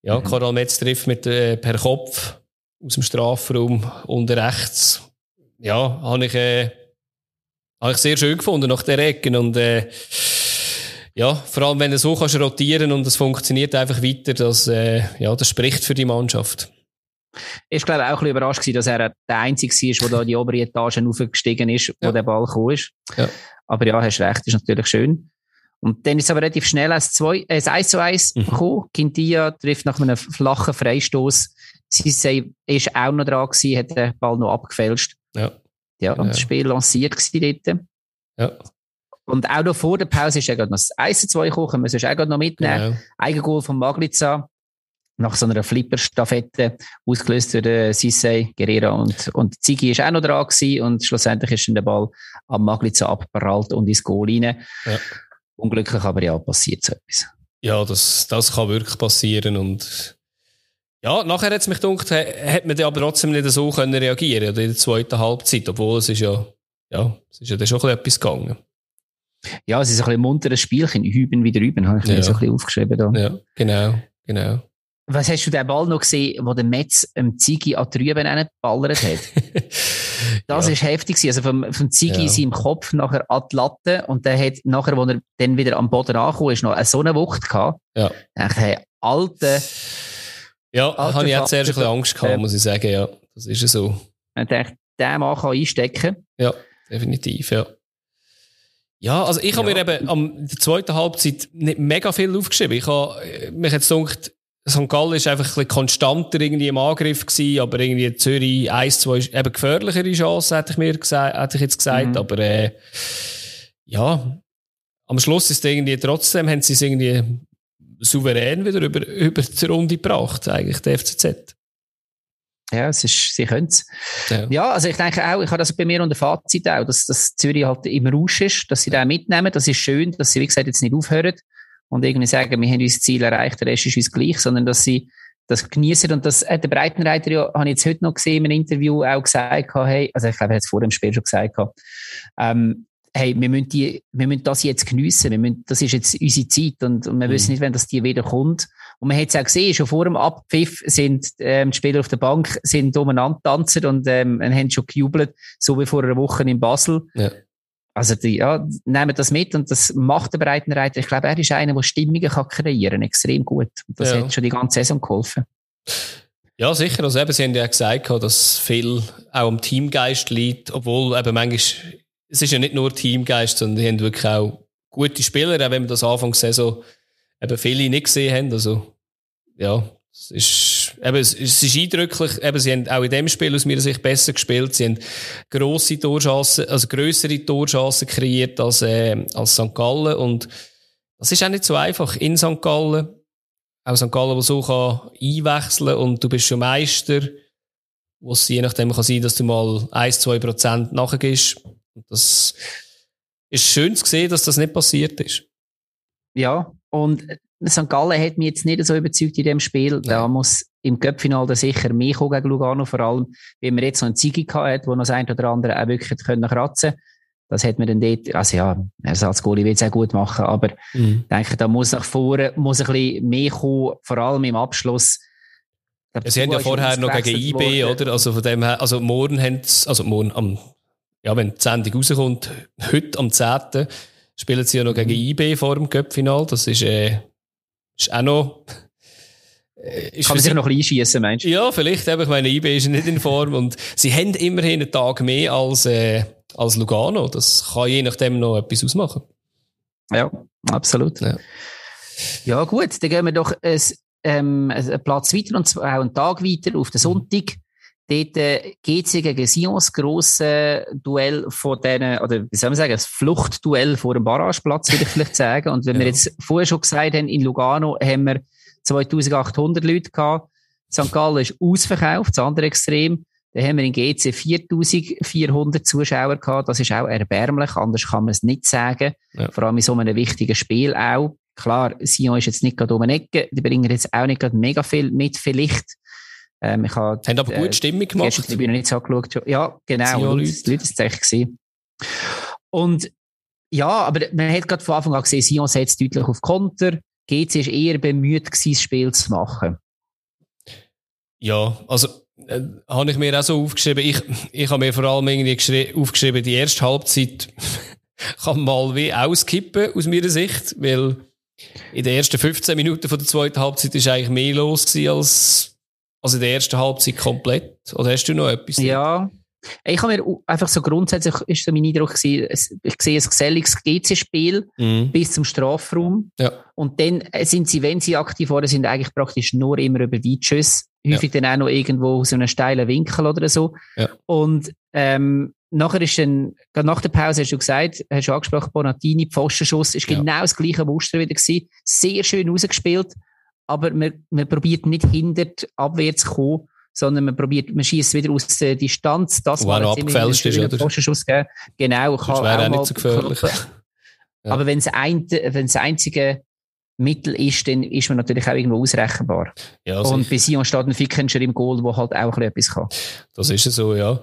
Ja, mhm. Karol Metz trifft mit äh, per Kopf aus dem Strafraum unten rechts. Ja, habe ich, äh, habe ich sehr schön gefunden nach der Ecke und äh, ja, vor allem wenn du so kannst rotieren und es funktioniert einfach weiter, das, äh, ja, das spricht für die Mannschaft. Ich glaube auch ein bisschen überrascht gewesen, dass er der Einzige war, der da die obere Etage aufgestiegen ist, wo ja. der Ball gekommen ist. Ja. Aber ja, hast recht, ist natürlich schön. Und dann ist es aber relativ schnell als, zwei, äh, 1 zu 1 mhm. gekommen. Quintia trifft nach einem flachen Freistoß. Sie ist auch noch dran gewesen, hat den Ball noch abgefälscht. Ja. Ja, und ja. das Spiel lanciert gewesen dort. Ja. Und auch noch vor der Pause ist ja gerade noch das 1 zu 2 gekommen, können wir sonst auch noch mitnehmen. Genau. Eigengoal von Magliza nach so einer Flipper-Staffette ausgelöst durch äh, Sissay, Guerrera und, und Ziggy ist auch noch dran gewesen und schlussendlich ist dann der Ball am Magliza abgeprallt und ins Goal rein. Ja. Unglücklich aber ja, passiert so etwas. Ja, das, das kann wirklich passieren und ja, nachher hat es mich gedacht, hat man aber trotzdem nicht so können reagieren in der zweiten Halbzeit, obwohl es ist ja, ja, es ist ja dann schon etwas gegangen. Ja, es ist ein bisschen ein munteres Spielchen, üben wieder üben, habe ich ja. so ein bisschen aufgeschrieben da. Ja, genau, genau. Was hast du den Ball noch gesehen, wo der Metz im Ziggy an die Rüben geballert hat? Das ja. ist heftig. Also vom, vom Ziggy ja. seinem Kopf nachher an die Latte und der hat nachher, wo er dann wieder am Boden angekommen ist, noch so eine Wucht gehabt. Ja. Ich hey, alte. Ja, habe ich jetzt zuerst ein bisschen Angst gehabt, muss ich sagen, ja. Das ist ja so. Ich dachte, der Mann kann einstecken. Ja, definitiv, ja. Ja, also ich habe ja. mir eben am der zweiten Halbzeit nicht mega viel aufgeschrieben. Ich habe mich jetzt gedacht, St. Gallen ist einfach ein bisschen konstanter irgendwie im Angriff gewesen, aber irgendwie Zürich 1, 2 eben gefährlichere Chance, hätte ich mir gesagt, hätte ich jetzt gesagt, mhm. aber äh, ja, am Schluss ist irgendwie trotzdem, haben sie es irgendwie souverän wieder über, über die Runde gebracht, eigentlich, der FCZ. Ja, es ist, sie können es. Ja. ja. also ich denke auch, ich habe das bei mir unter Fazit auch, dass, dass Zürich halt im Rausch ist, dass sie den mitnehmen. Das ist schön, dass sie, wie gesagt, jetzt nicht aufhören und irgendwie sagen, wir haben unser Ziel erreicht, der Rest ist uns gleich, sondern dass sie das genießen und das hat der Breitenreiter ja, habe ich jetzt heute noch gesehen im Interview auch gesagt, hey, also ich glaube, er hat es vor dem Spiel schon gesagt, ähm, hey, wir müssen, die, wir müssen das jetzt geniessen, wir müssen, das ist jetzt unsere Zeit und, und wir mhm. wissen nicht, wenn das die wieder kommt. Und man hat es auch gesehen, schon vor dem Abpfiff sind ähm, die Spieler auf der Bank sind umeinander tanzen und ähm, haben schon gejubelt, so wie vor einer Woche in Basel. Ja. Also die, ja, nehmen das mit und das macht der Breitenreiter. Ich glaube, er ist einer, der Stimmungen kann kreieren extrem gut. Und das ja. hat schon die ganze Saison geholfen. Ja, sicher. Also eben, Sie haben ja gesagt, dass viel auch am Teamgeist liegt, obwohl eben manchmal es ist ja nicht nur Teamgeist, sondern die haben wirklich auch gute Spieler, auch wenn wir das Anfang der Saison eben viele nicht gesehen haben. Also, ja, es ist, eben, es, ist eindrücklich. Eben, sie haben auch in dem Spiel aus meiner Sicht besser gespielt. Sie haben grosse Torchancen, also grössere Torchancen kreiert als, äh, als St. Gallen. Und das ist auch nicht so einfach in St. Gallen. Auch St. Gallen, der so kann einwechseln und du bist schon Meister, wo es je nachdem kann sein, dass du mal 1, 2 Prozent nachgehst. Und das ist schön zu sehen, dass das nicht passiert ist. Ja, und St. Gallen hat mich jetzt nicht so überzeugt in dem Spiel. Nein. Da muss im Cup-Final sicher mehr kommen gegen Lugano, vor allem, wenn man jetzt so einen Zigi hat, wo noch das ein oder andere auch wirklich können kratzen Das hat man dann dort, also ja, Ersatzgoalie will es auch gut machen, aber mhm. ich denke, da muss nach vorne, muss ein bisschen mehr kommen, vor allem im Abschluss. Ja, sie haben ja vorher noch gegen IB, worden. oder? Also von dem her, also morgen haben sie, also morgen am ja, wenn die Sendung rauskommt, heute am 10. spielen sie ja noch gegen mhm. IB vor dem Cup-Final. Das ist, äh, ist auch noch, äh, ist Kann man sich noch ein bisschen einschiessen, meinst du? Ja, vielleicht. Ich meine, IB ist nicht in Form und sie haben immerhin einen Tag mehr als, äh, als Lugano. Das kann je nachdem noch etwas ausmachen. Ja, absolut. Ja, ja gut, dann gehen wir doch ein, ähm, einen Platz weiter und zwar auch einen Tag weiter auf den Sonntag. Dort äh, geht es gegen Sion, das grosse Duell von denen, oder wie soll man sagen, das Fluchtduell vor dem Barrageplatz, würde ich vielleicht sagen. Und wenn ja. wir jetzt vorher schon gesagt haben, in Lugano haben wir 2800 Leute gehabt. St. Gallen ist ausverkauft, das andere Extrem. Dann haben wir in GC 4400 Zuschauer gehabt. Das ist auch erbärmlich, anders kann man es nicht sagen. Ja. Vor allem in so einem wichtigen Spiel auch. Klar, Sion ist jetzt nicht gerade um eine Ecke, die bringen jetzt auch nicht gerade mega viel mit, vielleicht. Ähm, ich habe, Haben aber gute äh, Stimmung gemacht. Ich bin noch nicht so angeschaut. Ja, genau. Die Leute, Leute sind echt. Und ja, aber man hat gerade von Anfang an gesehen, Sion setzt deutlich auf Konter. GC ist eher bemüht gewesen, das Spiel zu machen. Ja, also äh, habe ich mir auch so aufgeschrieben. Ich, ich habe mir vor allem irgendwie aufgeschrieben, die erste Halbzeit kann mal wie auskippen aus meiner Sicht, weil in den ersten 15 Minuten von der zweiten Halbzeit ist eigentlich mehr los als also in der ersten Halbzeit komplett? Oder hast du noch etwas? Ja. Ich habe mir einfach so grundsätzlich, ist so mein Eindruck gewesen, ich sehe ein geselliges GC-Spiel mhm. bis zum Strafraum. Ja. Und dann sind sie, wenn sie aktiv waren, sind eigentlich praktisch nur immer über Weitschüsse. Häufig ja. dann auch noch irgendwo so einen steilen Winkel oder so. Ja. Und, ähm, nachher ist dann, gerade nach der Pause hast du gesagt, hast du angesprochen, Bonatini, Pfostenschuss, ist genau das gleiche Muster wieder gewesen. Sehr schön rausgespielt aber man, man probiert nicht hinter Abwehr zu kommen, sondern man probiert, man schießt wieder aus der Distanz. Das war abgefälscht ist, oder? Postenschuss geben. Genau, kann das wäre auch, nicht so gefährlich. ja. Aber wenn es ein, wenn das einzige Mittel ist, dann ist man natürlich auch irgendwo ausrechenbar. Ja, und bei Sion steht ein Fickenscher im Goal, der halt auch etwas kann. Das ist so, ja.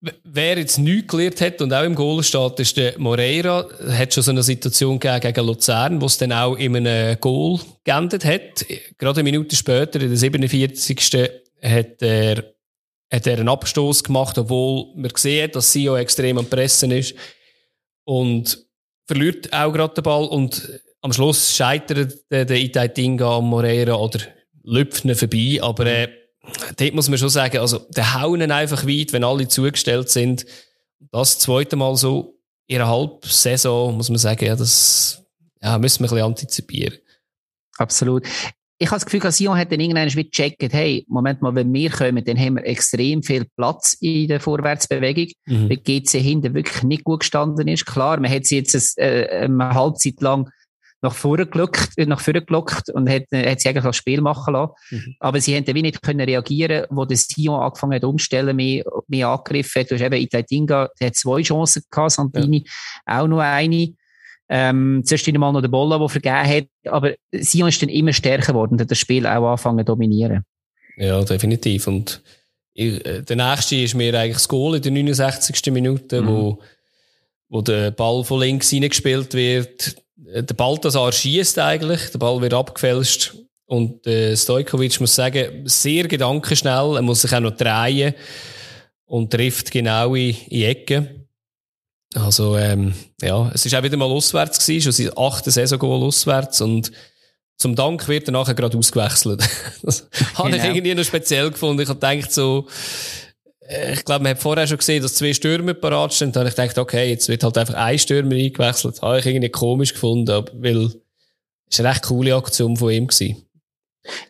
Wer jetzt nichts gelernt hat und auch im Goal steht, ist der Moreira. Hat schon so eine Situation gegen Luzern, wo es dann auch in einem Goal geendet hat. Gerade eine Minute später, in der 47. hat er, hat er einen Abstoß gemacht, obwohl man sieht, dass Sio extrem am Pressen ist. Und verliert auch gerade den Ball und am Schluss scheitert der, Itai Tinga am Moreira oder lüpft vorbei. Aber äh, dort muss man schon sagen, also, der hauen einfach weit, wenn alle zugestellt sind. Das zweite Mal so in einer Halbsaison, muss man sagen, ja, das, ja, müssen wir ein bisschen antizipieren. Absolut. Ich habe das Gefühl, Sion hat dann irgendwann wieder gecheckt, hey, Moment mal, wenn wir kommen, dann haben wir extrem viel Platz in der Vorwärtsbewegung, mhm. weil GC hinten wirklich nicht gut gestanden ist. Klar, man hat sie jetzt äh, eine Halbzeit lang nach vorne gelockt, äh, nach vorne gelockt und hat, äh, hat sie eigentlich das Spiel machen lassen. Mhm. Aber sie haben wie nicht können reagieren, wo das Sion angefangen hat umstellen, mehr, mehr angegriffen hat. Du hast eben Itaitinga, der hat zwei Chancen gehabt, Santini ja. auch noch eine. Ähm, zuerst mal noch der Bolla, der vergeben hat. Aber Sion ist dann immer stärker geworden und hat das Spiel auch angefangen zu dominieren. Ja, definitiv. Und äh, der nächste ist mir eigentlich das Goal in der 69. Minute, mhm. wo, wo der Ball von links reingespielt wird der Balthasar schießt eigentlich, der Ball wird abgefälscht und äh, Stojkovic muss sagen, sehr gedankenschnell, er muss sich auch noch drehen und trifft genau in, in die Ecke. Also ähm, ja, es ist auch wieder mal auswärts gewesen, schon seit achten Saison auswärts und zum Dank wird er nachher gerade ausgewechselt. das genau. habe ich genau. irgendwie noch speziell gefunden. Ich habe gedacht so, ich glaube, man hat vorher schon gesehen, dass zwei Stürmer parat stehen. Da habe ich gedacht, okay, jetzt wird halt einfach ein Stürmer eingewechselt. Das habe ich irgendwie komisch gefunden, weil es eine recht coole Aktion von ihm gewesen.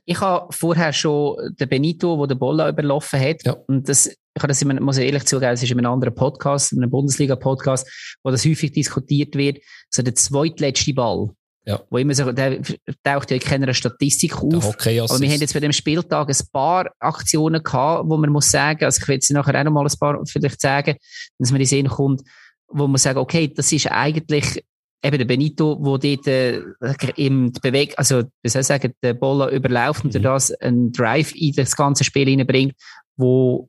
Ich habe vorher schon den Benito, der den Bolla überlaufen hat. Ja. Und das, ich habe das immer, muss ich ehrlich zugeben, es ist in einem anderen Podcast, in einem Bundesliga-Podcast, wo das häufig diskutiert wird. So der zweitletzte Ball. Ja. Wo immer so, der taucht ja in keiner Statistik auf. Aber wir haben jetzt bei dem Spieltag ein paar Aktionen gehabt, wo man muss sagen, also ich will jetzt nachher auch noch mal ein paar vielleicht sagen, dass man in Sinn kommt, wo man sagt, okay, das ist eigentlich eben der Benito, wo dort äh, im Beweg, also wie soll ich sagen, der Bolla überläuft mhm. und das einen Drive in das ganze Spiel hineinbringt, wo,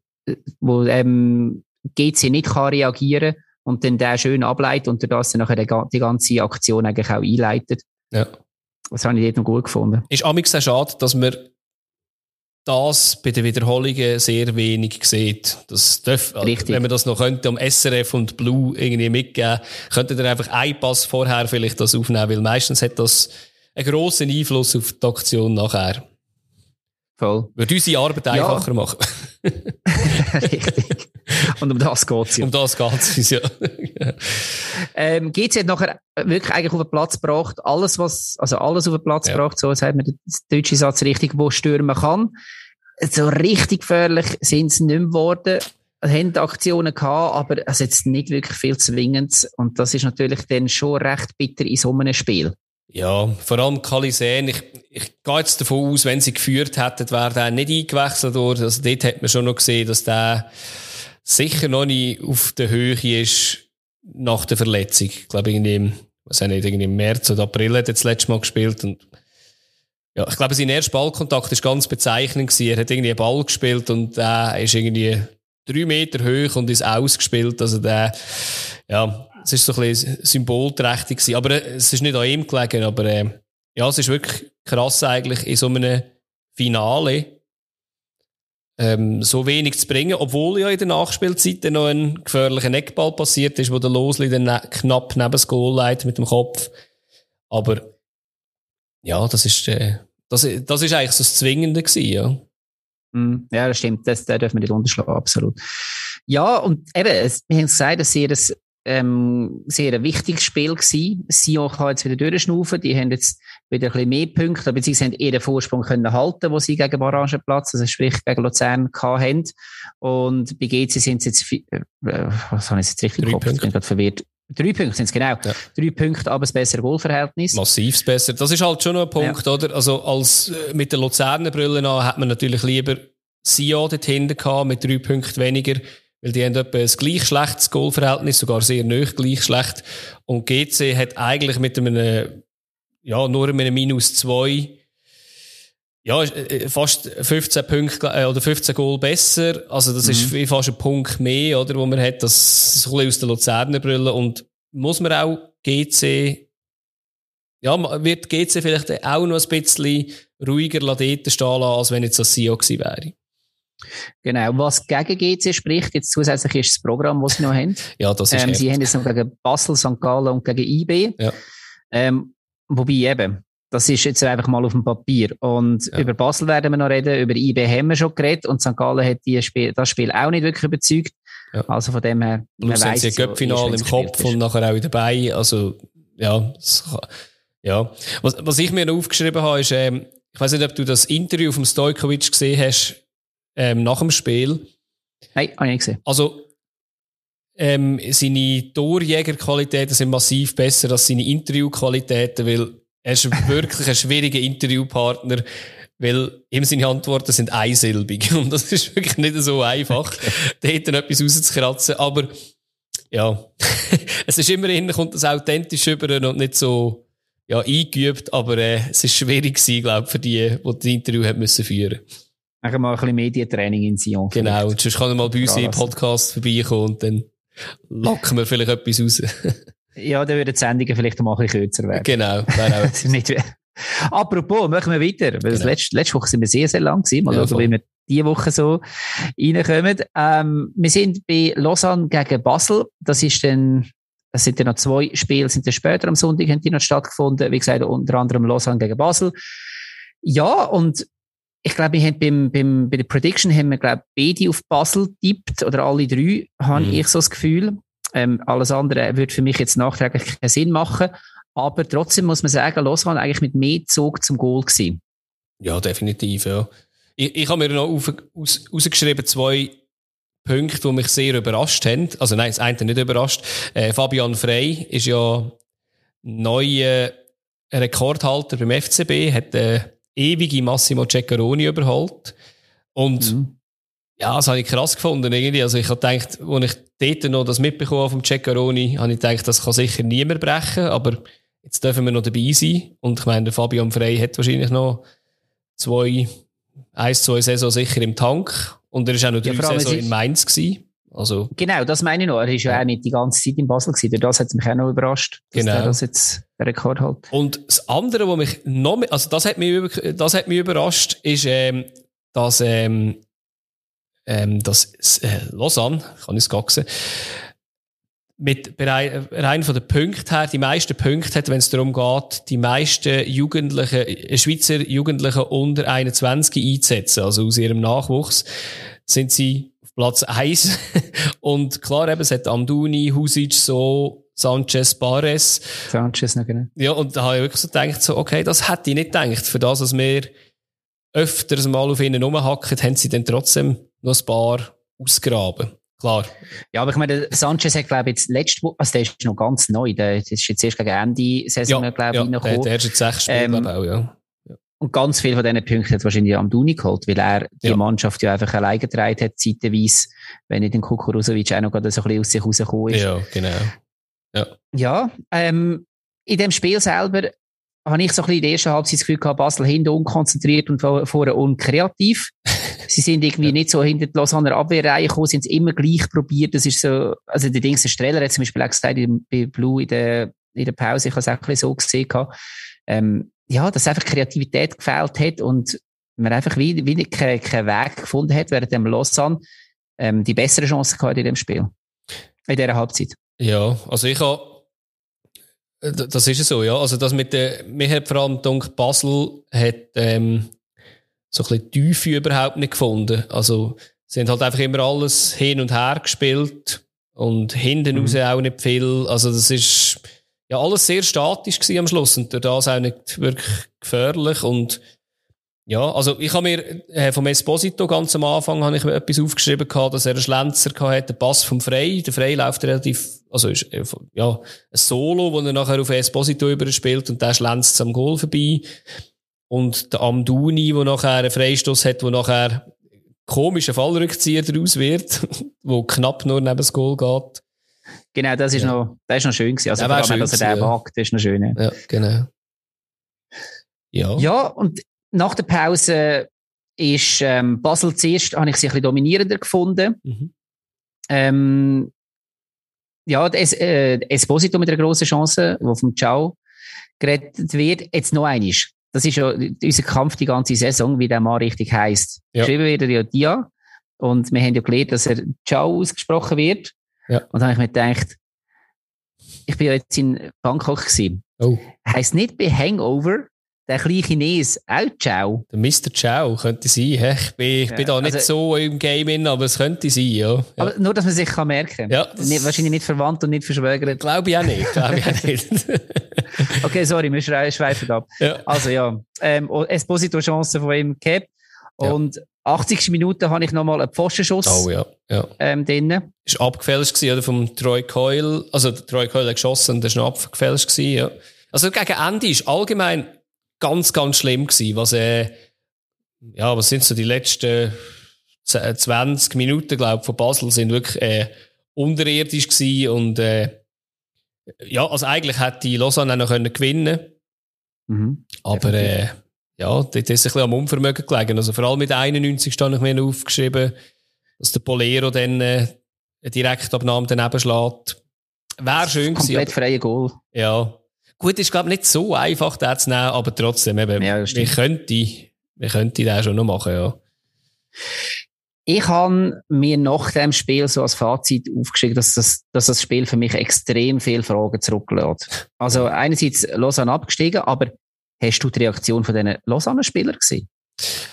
wo ähm, GC nicht kann reagieren kann und dann der schön ableitet und das dann nachher die ganze Aktion eigentlich auch einleitet. Ja. Das habe ich noch gut gefunden. Ist amix sehr schade, dass man das bei den Wiederholungen sehr wenig sieht. Das darf, Richtig. wenn man das noch könnte, am SRF und Blue irgendwie mitgeben, könnte ihr einfach einen Pass vorher vielleicht das aufnehmen, weil meistens hat das einen grossen Einfluss auf die Aktion nachher. Voll. Würde unsere Arbeit ja. einfacher machen. Richtig. Und um das geht es ja. Um das geht es, ja. ähm, GC hat nachher wirklich eigentlich auf den Platz gebracht, alles was, also alles auf den Platz ja. gebracht, so sagt man den deutschen Satz richtig, wo stürmen kann. So richtig gefährlich sind sie nicht mehr geworden haben Aktionen gehabt, aber es jetzt nicht wirklich viel zwingend. Und das ist natürlich dann schon recht bitter in so einem Spiel. Ja, vor allem Kalisän. Ich, ich gehe jetzt davon aus, wenn sie geführt hätten, wäre der nicht eingewechselt worden. Also dort hat man schon noch gesehen, dass der sicher noch nicht auf der Höhe ist nach der Verletzung. Ich glaube, irgendwie im, was nicht, irgendwie im März oder April hat er das letzte Mal gespielt und ja, ich glaube, sein erster Ballkontakt ist ganz bezeichnend gewesen. Er hat irgendwie einen Ball gespielt und der ist irgendwie drei Meter hoch und ist ausgespielt. Also der, ja, es ist so ein bisschen symbolträchtig gewesen. Aber äh, es ist nicht an ihm gelegen, aber äh, ja, es ist wirklich krass eigentlich in so einem Finale ähm, so wenig zu bringen, obwohl ja in der Nachspielzeit noch ein gefährlicher Eckball passiert ist, wo der Losli dann ne knapp neben das Goal leitet mit dem Kopf. Aber ja, das ist, äh, das, das ist eigentlich so das Zwingende gewesen, ja. Mm, ja, das stimmt. Das, das dürfen wir nicht unterschlagen, absolut. Ja, und eben, wir haben gesagt, dass sie das ähm, sehr ein wichtiges Spiel gewesen. Sion kann jetzt wieder durchschnaufen. Die haben jetzt wieder ein bisschen mehr Punkte, aber sie haben ihren Vorsprung können halten, wo sie gegen Orangenplatz, also sprich gegen Luzern haben. Und bei GC sind es jetzt, äh, was habe ich jetzt richtig im Ich bin gerade verwirrt. Drei Punkte sind es, genau. Ja. Drei Punkte, aber ein besseres Goalverhältnis. Massivs besser. Das ist halt schon noch ein Punkt, ja. oder? Also, als, äh, mit der Luzerner Brille an, hat man natürlich lieber Sion dort hinten gehabt, mit drei Punkten weniger. Weil die haben etwa ein gleich schlechtes Goalverhältnis, sogar sehr neu gleich schlecht. Und GC hat eigentlich mit einem, ja, nur mit einem Minus zwei, ja, äh, fast 15 Punkte, äh, oder 15 Goal besser. Also, das mhm. ist fast ein Punkt mehr, oder, wo man hat, das ist ein bisschen aus der Luzerner Brille. Und muss man auch GC, ja, wird GC vielleicht auch noch ein bisschen ruhiger dort stehen lassen, als wenn jetzt das CEO gewesen wäre. Genau. Was gegen GC spricht, jetzt zusätzlich ist das Programm, das sie noch haben. ja, das ist ähm, Sie haben jetzt noch gegen Basel, St. Gallen und gegen IB. Ja. Ähm, wobei eben, das ist jetzt einfach mal auf dem Papier. Und ja. über Basel werden wir noch reden, über IB haben wir schon geredet und St. Gallen hat die Spiel, das Spiel auch nicht wirklich überzeugt. Ja. Also von dem her. Plus haben sie ein Göppfinal im Kopf und nachher auch dabei. Also, ja, ja. Was, was ich mir noch aufgeschrieben habe, ist, ähm, ich weiß nicht, ob du das Interview vom Stojkovic gesehen hast, ähm, nach dem Spiel. Nein, habe ich nicht gesehen. Also, ähm, seine Torjägerqualitäten sind massiv besser als seine Interviewqualitäten, weil er ist wirklich ein schwieriger Interviewpartner, weil ihm seine Antworten sind einsilbig. Und das ist wirklich nicht so einfach, okay. da etwas rauszukratzen. Aber ja, es ist immerhin, kommt das authentisch über und nicht so ja, eingeübt, aber äh, es ist schwierig gewesen, glaube ich, für die, die das Interview haben müssen führen Machen mal ein bisschen Medientraining in Sion. Genau, und sonst kann er mal bei uns im Podcast vorbeikommen und dann locken wir vielleicht etwas raus. ja, dann würden die Sendungen vielleicht mal ein bisschen kürzer werden. Genau, nicht Apropos, machen wir weiter. Weil genau. letzte, letzte Woche sind wir sehr, sehr lang gewesen. Mal ja, schauen, wie wir diese Woche so reinkommen. Ähm, wir sind bei Lausanne gegen Basel. Das ist dann es sind ja noch zwei Spiele, sind ja später am Sonntag, haben die noch stattgefunden. Wie gesagt, unter anderem Lausanne gegen Basel. Ja, und ich glaube, wir haben beim, beim, bei der Prediction haben wir, glaube beide auf Basel tippt oder alle drei, habe mhm. ich so das Gefühl. Ähm, alles andere würde für mich jetzt nachträglich keinen Sinn machen. Aber trotzdem muss man sagen, Lausanne eigentlich mit mehr Zug zum Goal gewesen. Ja, definitiv, ja. Ich, ich habe mir noch auf, aus, rausgeschrieben, zwei Punkte, die mich sehr überrascht haben. Also nein, das eine nicht überrascht. Äh, Fabian Frey ist ja neuer Rekordhalter beim FCB, hat den ewige Massimo Ceccaroni überholt. Und mhm. ja, das habe ich krass gefunden irgendwie. Also ich habe gedacht, als ich dort noch das mitbekommen vom Ceccaroni, habe ich gedacht, das kann sicher niemand brechen, aber jetzt dürfen wir noch dabei sein. Und ich meine, der Fabian Frey hat wahrscheinlich noch zwei, eins, zwei Saison sicher im Tank. Und er war auch noch drei ja, Saison in Mainz. Gewesen. Also. Genau, das meine ich noch. Er war ja, ja. auch nicht die ganze Zeit in Basel gewesen. Das hat mich auch noch überrascht, dass genau. er das jetzt den Rekord hat. Und das andere, was mich noch mehr, also das hat mich, das hat mich überrascht, ist, ähm, dass, ähm, ähm, dass äh, Lausanne, kann ich es gaxen, mit rein von den Punkten her, die meisten Punkte hat, wenn es darum geht, die meisten Jugendlichen, äh, Schweizer Jugendlichen unter 21 einzusetzen, also aus ihrem Nachwuchs, sind sie Platz 1. Und klar, eben, es hat Amduni, Husic, so, Sanchez, Bares. Sanchez, noch genau. Ja, und da habe ich wirklich so gedacht, so, okay, das hätte ich nicht gedacht. Für das, dass wir öfters mal auf ihnen rumhacken, haben sie dann trotzdem noch ein paar ausgraben. Klar. Ja, aber ich meine, Sanchez hat, glaube ich, jetzt letzte Woche, also der ist noch ganz neu, der ist jetzt erst gegen Ende Saison, ja, glaube ich, ja, reingekommen. Der, der jetzt sechs Spiele, ähm, auch, ja. Und ganz viele von diesen Punkten hat wahrscheinlich am Duni geholt, weil er die ja. Mannschaft ja einfach alleine getragen hat, zeitweise, wenn nicht den Kukurusovic auch noch gerade so ein bisschen aus sich rausgekommen ist. Ja, genau. Ja, ja ähm, in dem Spiel selber habe ich so ein bisschen in der ersten Halbzeit das Gefühl gehabt, Basel hinten unkonzentriert und vorne unkreativ. sie sind irgendwie ja. nicht so hinter die Lausanne Abwehrreihe gekommen, sind es immer gleich probiert. Das ist so, also der Dings, der Streller hat zum Beispiel auch gesagt, bei Blue in der, in der Pause, ich habe es auch ein bisschen so gesehen ähm, ja, dass einfach Kreativität gefehlt hat und man einfach wie, wie keinen kein Weg gefunden hat, während dem Lausanne ähm, die bessere Chance gehabt in dem Spiel. In dieser Halbzeit. Ja, also ich habe das ist so, ja. Also das mit der, mir hat vor allem gedacht, Basel hat ähm, so ein bisschen Tiefe überhaupt nicht gefunden. Also, sie haben halt einfach immer alles hin und her gespielt und hinten mhm. raus auch nicht viel. Also, das ist ja alles sehr statisch am Schluss und das auch nicht wirklich gefährlich und ja, also ich habe mir äh, vom Esposito ganz am Anfang habe ich mir etwas aufgeschrieben gehabt, dass er einen Schlenzer gehabt hat, den Pass vom Frey. Der Frey läuft relativ, also ist, äh, ja, ein Solo, wo er nachher auf Esposito überspielt und der schlänzt am Goal vorbei. Und der Amduni, der nachher einen Freistoß hat, wo nachher komischer Fallrückzieher daraus wird, wo knapp nur neben das Goal geht. Genau, das ist, ja. noch, das ist noch schön gewesen. Also, vor allem, dass er den ja. wagt, das ist noch schön. Ja, genau. Ja. Ja, und nach der Pause ist ähm, Basel zuerst, habe ich sie ein bisschen dominierender gefunden. Mhm. Ähm, ja, das, äh, Esposito mit einer grossen Chance, wo vom Ciao gerettet wird. Jetzt noch einiges das ist ja unser Kampf die ganze Saison, wie der Mann richtig heisst. Ja. Geschrieben wird er ja Dia. Und wir haben ja gelernt, dass er Ciao ausgesprochen wird. Ja. Und dann habe ich mir gedacht, ich bin ja jetzt in Bangkok gewesen. Oh. Heißt nicht bei Hangover, der kleine Chines, auch Ciao. Der Mr. Ciao könnte sein. Ich bin, ich bin da nicht also, so im Game in, aber es könnte sein, ja. ja. Aber nur, dass man sich kann merken kann. Ja, wahrscheinlich nicht verwandt und nicht verschwägert. Glaube ich auch nicht. Glaube ich auch nicht. okay, sorry, wir schweifen ab. Ja. Also ja, ähm, Esposito-Chance von ihm gehabt. Und ja. 80. Minute habe ich nochmal einen Pfostenschuss oh, ja. Ja. Ähm, drin. Ist abgefälscht gewesen, oder? Vom Troy Coyle. Also, der Troy Coyle hat geschossen und der ist noch abgefälscht gewesen, ja. Also, gegen Ende ist allgemein ganz, ganz schlimm gewesen, was, äh, ja, was sind so die letzten 20 Minuten, glaube ich, von Basel sind wirklich, äh, unterirdisch gewesen und, äh, ja, also eigentlich hätte die Lausanne auch noch können gewinnen mhm. Aber, äh, ja, dort ist es ein bisschen am Unvermögen gelegen. Also vor allem mit 91 stand ich mir aufgeschrieben, dass der Polero dann äh, eine Direktabnahme daneben schlägt. Wäre schön gewesen. Komplett freie Goal. Ja. Gut, ist glaube nicht so einfach, den zu nehmen, aber trotzdem, eben, ja, wir könnten, wir könnten den schon noch machen, ja. Ich habe mir nach dem Spiel so als Fazit aufgeschrieben, dass das, dass das Spiel für mich extrem viele Fragen zurücklässt. Also einerseits Lausanne abgestiegen, aber hast du die Reaktion von diesen Lausanne-Spielern gesehen?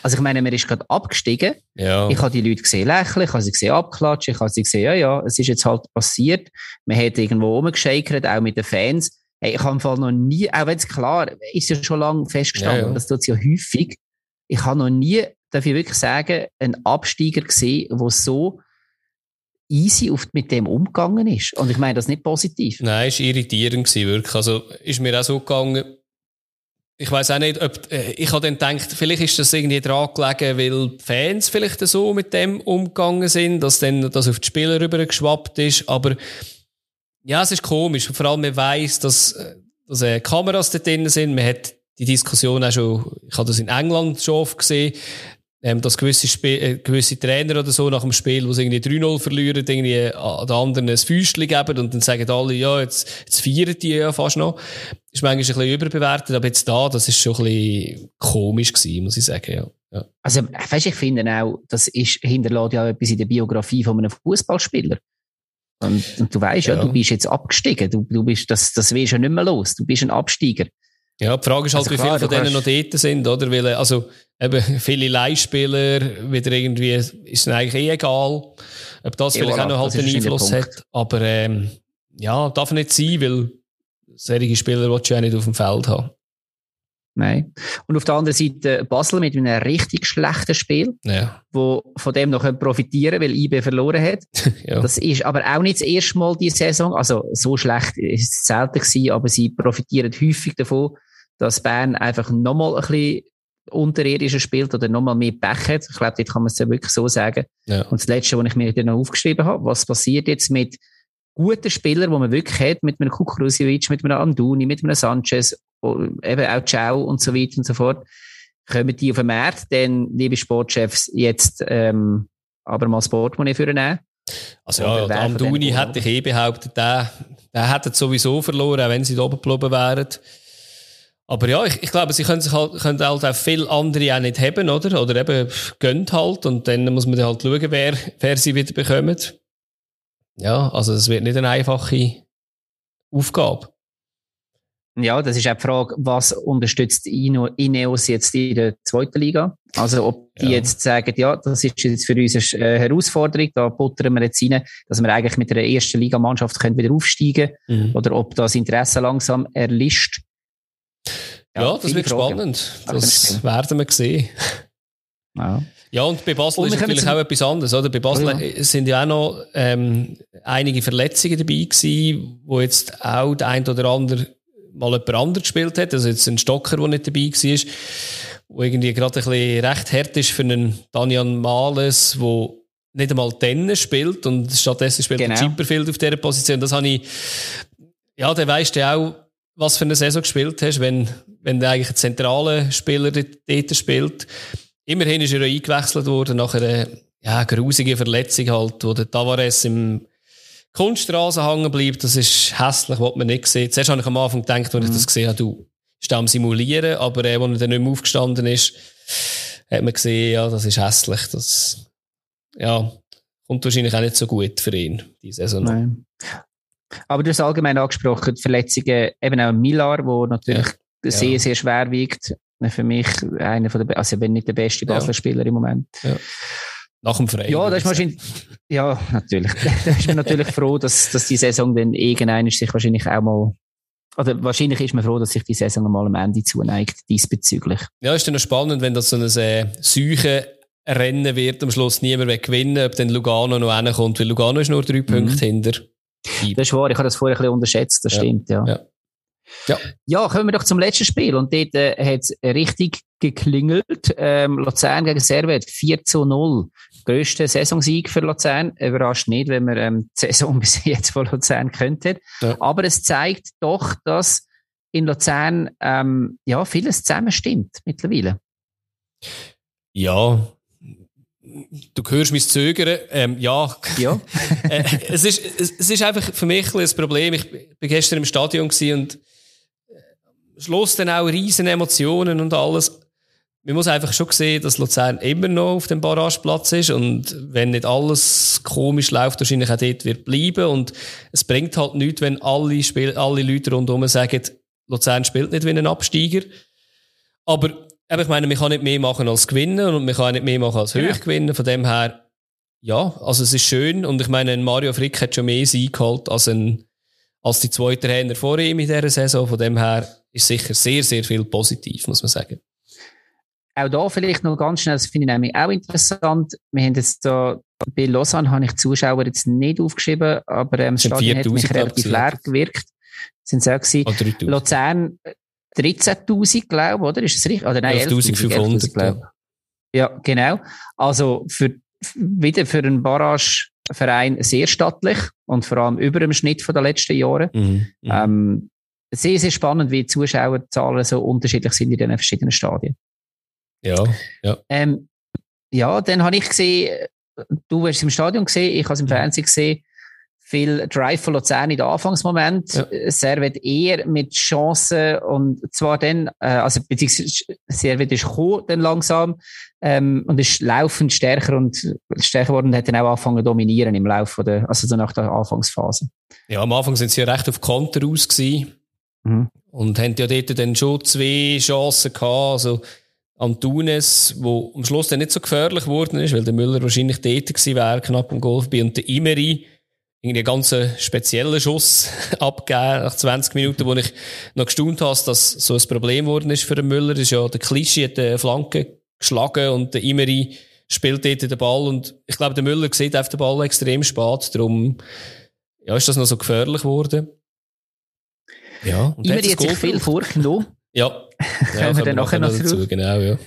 Also ich meine, man ist gerade abgestiegen. Ja. Ich habe die Leute gesehen lächeln, ich habe sie gesehen abklatschen, ich habe sie gesehen, ja, ja, es ist jetzt halt passiert. Man hat irgendwo rumgeschakert, auch mit den Fans. Hey, ich habe im Fall noch nie, auch wenn es klar ist ja schon lange festgestanden, ja, ja. das tut es ja häufig. Ich habe noch nie, darf ich wirklich sagen, einen Absteiger gesehen, der so easy oft mit dem umgegangen ist. Und ich meine das nicht positiv. Nein, es war irritierend, wirklich. Also ist mir auch so gegangen, ich weiß auch nicht, ob, äh, ich habe dann gedacht, vielleicht ist das irgendwie dran gelegen, weil die Fans vielleicht so mit dem umgegangen sind, dass dann das auf die Spieler rüber geschwappt ist, aber ja, es ist komisch. Vor allem, man weiss, dass, äh, dass äh, Kameras da drin sind. Man hat die Diskussion auch schon, ich habe das in England schon oft gesehen, ähm, dass gewisse, Sp äh, gewisse Trainer oder so nach dem Spiel, wo sie irgendwie 3-0 verlieren, irgendwie äh, an den anderen ein Füßchen geben und dann sagen alle, ja, jetzt, jetzt feiern die ja fast noch. Ist manchmal ein bisschen überbewertet, aber jetzt da, das ist schon ein bisschen komisch gewesen, muss ich sagen, ja. ja. Also, weißt, ich finde auch, das ist, hinterlässt ja etwas in der Biografie von einem Fußballspieler. Und, und, du weißt ja. ja, du bist jetzt abgestiegen. Du, du bist, das, das wirst ja nicht mehr los. Du bist ein Absteiger. Ja, die Frage ist halt, also wie viele von denen noch dort sind, oder? Weil, also, eben, viele Leihspieler, wieder irgendwie, ist es eigentlich eh egal, ob das ja, vielleicht auch noch halt einen Einfluss hat. Aber, ähm, ja, darf nicht sein, weil solche Spieler willst du ja nicht auf dem Feld haben. Nein. Und auf der anderen Seite Basel mit einem richtig schlechten Spiel, ja. wo von dem noch profitieren weil IB verloren hat. ja. Das ist aber auch nicht das erste Mal diese Saison. Also so schlecht ist es selten gewesen, aber sie profitieren häufig davon, dass Bern einfach nochmal ein bisschen unterirdischer spielt oder nochmal mehr Pech hat. Ich glaube, dort kann man es ja wirklich so sagen. Ja. Und das Letzte, was ich mir dann noch aufgeschrieben habe, was passiert jetzt mit guten Spielern, die man wirklich hat, mit einem Kukrusjevic, mit einem Anduni, mit einem Sanchez, eben auch Ciao und so weiter und so fort, kommen die auf den Markt, dann, liebe Sportchefs, jetzt ähm, aber mal das Portemonnaie für nehmen. Also ja, der Anduni hätte ich eh behauptet, der, der hätte sowieso verloren, auch wenn sie da oben geblieben wären. Aber ja, ich, ich glaube, sie können sich halt, können halt auch viele andere auch nicht haben, oder? Oder eben gönnt halt und dann muss man halt schauen, wer, wer sie wieder bekommt. Ja, also es wird nicht eine einfache Aufgabe. Ja, das ist auch die Frage, was unterstützt Ineos jetzt in der zweiten Liga? Also ob die ja. jetzt sagen, ja, das ist jetzt für uns eine Herausforderung, da buttern wir jetzt rein, dass wir eigentlich mit der ersten Ligamannschaft wieder aufsteigen können, mhm. oder ob das Interesse langsam erlischt ja, ja das wird Fragen. spannend. Das werden wir sehen. Ja. Ja, und bei Basel und ist natürlich auch etwas anderes, oder? Bei Basel oh ja. sind ja auch noch ähm, einige Verletzungen dabei gewesen, wo jetzt auch der ein oder andere mal jemand anderes gespielt hat. Also jetzt ein Stocker, der nicht dabei war, wo irgendwie gerade ein bisschen recht hart ist für einen Daniel Males, der nicht einmal Tennis spielt und stattdessen spielt genau. Chipperfield auf dieser Position. Das habe ich, ja, der weißt du auch, was für eine Saison gespielt hast, wenn, wenn der eigentlich ein zentraler Spieler dort spielt. Immerhin ist er eingewechselt worden nach einer ja, grusigen Verletzung halt, wo der Tavares im Kunststraße hängen bleibt. Das ist hässlich, was man nicht sieht. Zuerst habe ich am Anfang gedacht, als ich das mhm. gesehen habe, du bist am Simulieren, aber äh, als er dann nicht mehr aufgestanden ist, hat man gesehen, ja, das ist hässlich. Das, ja, kommt wahrscheinlich auch nicht so gut für ihn, diese Saison. Nein. Aber du hast allgemein angesprochen, die Verletzungen, eben auch Milar, wo natürlich ja. sehr, sehr schwer wiegt. für mich einer von der, also wenn nicht der beste Basler Spieler im Moment. Ja. Nach dem Freien. Ja, da ist wahrscheinlich, ja, natürlich. da ist man natürlich froh, dass, dass die Saison dann irgendeiner sich wahrscheinlich auch mal, oder wahrscheinlich ist man froh, dass sich die Saison mal am Ende zuneigt, diesbezüglich. Ja, ist dann noch spannend, wenn das so eine äh, Säuche Rennen wird, am Schluss niemand mehr gewinnen, ob dann Lugano noch reinkommt, weil Lugano ist nur drei mhm. Punkte hinter. Das ist wahr, ich habe das vorher ein bisschen unterschätzt, das ja. stimmt, ja. ja. Ja. ja, kommen wir doch zum letzten Spiel. Und dort äh, hat es richtig geklingelt. Ähm, Luzern gegen Servet 4 zu 0. Größter Saisonsieg für Luzern. Überrascht nicht, wenn man ähm, die Saison bis jetzt von Luzern könnte. Ja. Aber es zeigt doch, dass in Luzern ähm, ja, vieles zusammenstimmt mittlerweile. Ja, du hörst mein Zögern. Ähm, ja. ja. äh, es, ist, es, es, ist einfach für mich ein, Problem. Ich war gestern im Stadion und äh, schloss dann auch riesen Emotionen und alles. Man muss einfach schon sehen, dass Luzern immer noch auf dem Barrageplatz ist und wenn nicht alles komisch läuft, wahrscheinlich auch dort wird bleiben und es bringt halt nichts, wenn alle, Spiel alle Leute rundherum sagen, Luzern spielt nicht wie ein Absteiger. Aber aber ich meine, man kann nicht mehr machen als gewinnen und man kann nicht mehr machen als hoch ja. gewinnen. Von dem her, ja, also es ist schön. Und ich meine, Mario Frick hat schon mehr Sieg geholt als, ein, als die zweite Trainer vor ihm in dieser Saison. Von dem her ist sicher sehr, sehr viel positiv, muss man sagen. Auch da vielleicht noch ganz schnell, das finde ich nämlich auch interessant. Wir haben jetzt da, bei Lausanne habe ich Zuschauer jetzt nicht aufgeschrieben, aber ähm, das Stadion hat mich relativ leer gewirkt. Sind es auch gewesen. Luzern 13.000, glaube ich, oder? Ist es richtig? Oder nein, 11.500, glaube ich. Ja, genau. Also für, wieder für einen Barrageverein sehr stattlich und vor allem über dem Schnitt von den letzten Jahren. Mhm, mhm, ähm, sehr, sehr spannend, wie die Zuschauerzahlen so unterschiedlich sind in den verschiedenen Stadien. Ja, ja. Ähm, ja, dann habe ich gesehen, du hast es im Stadion gesehen, ich habe es im mhm. Fernsehen gesehen, viel Drive von Luzern in den Anfangsmoment. Ja. Servet eher mit Chancen und zwar dann, äh, also beziehungsweise Servet ist gekommen, dann langsam ähm, und ist laufend stärker und stärker geworden und hat dann auch angefangen zu dominieren im Laufe der, also so nach der Anfangsphase. Ja, am Anfang sind sie ja recht auf Konter aus gewesen mhm. und haben ja dort dann schon zwei Chancen gehabt, also Antunes, wo am Schluss dann nicht so gefährlich geworden ist, weil der Müller wahrscheinlich dort gewesen wäre, knapp am Golf bei und der Imeri, irgendwie einen ganz speziellen Schuss abgegeben nach 20 Minuten, wo ich noch gestaunt habe, dass so ein Problem geworden ist für den Müller. Das ist ja der Klischee hat die Flanke geschlagen und der Imeri spielt dort den Ball und ich glaube, der Müller sieht auf den Ball extrem spät, darum ja, ist das noch so gefährlich geworden. Ja, und Imeri hat sich viel vorgenommen. ja. ja Kommen wir dann nachher noch dazu, genau, ja.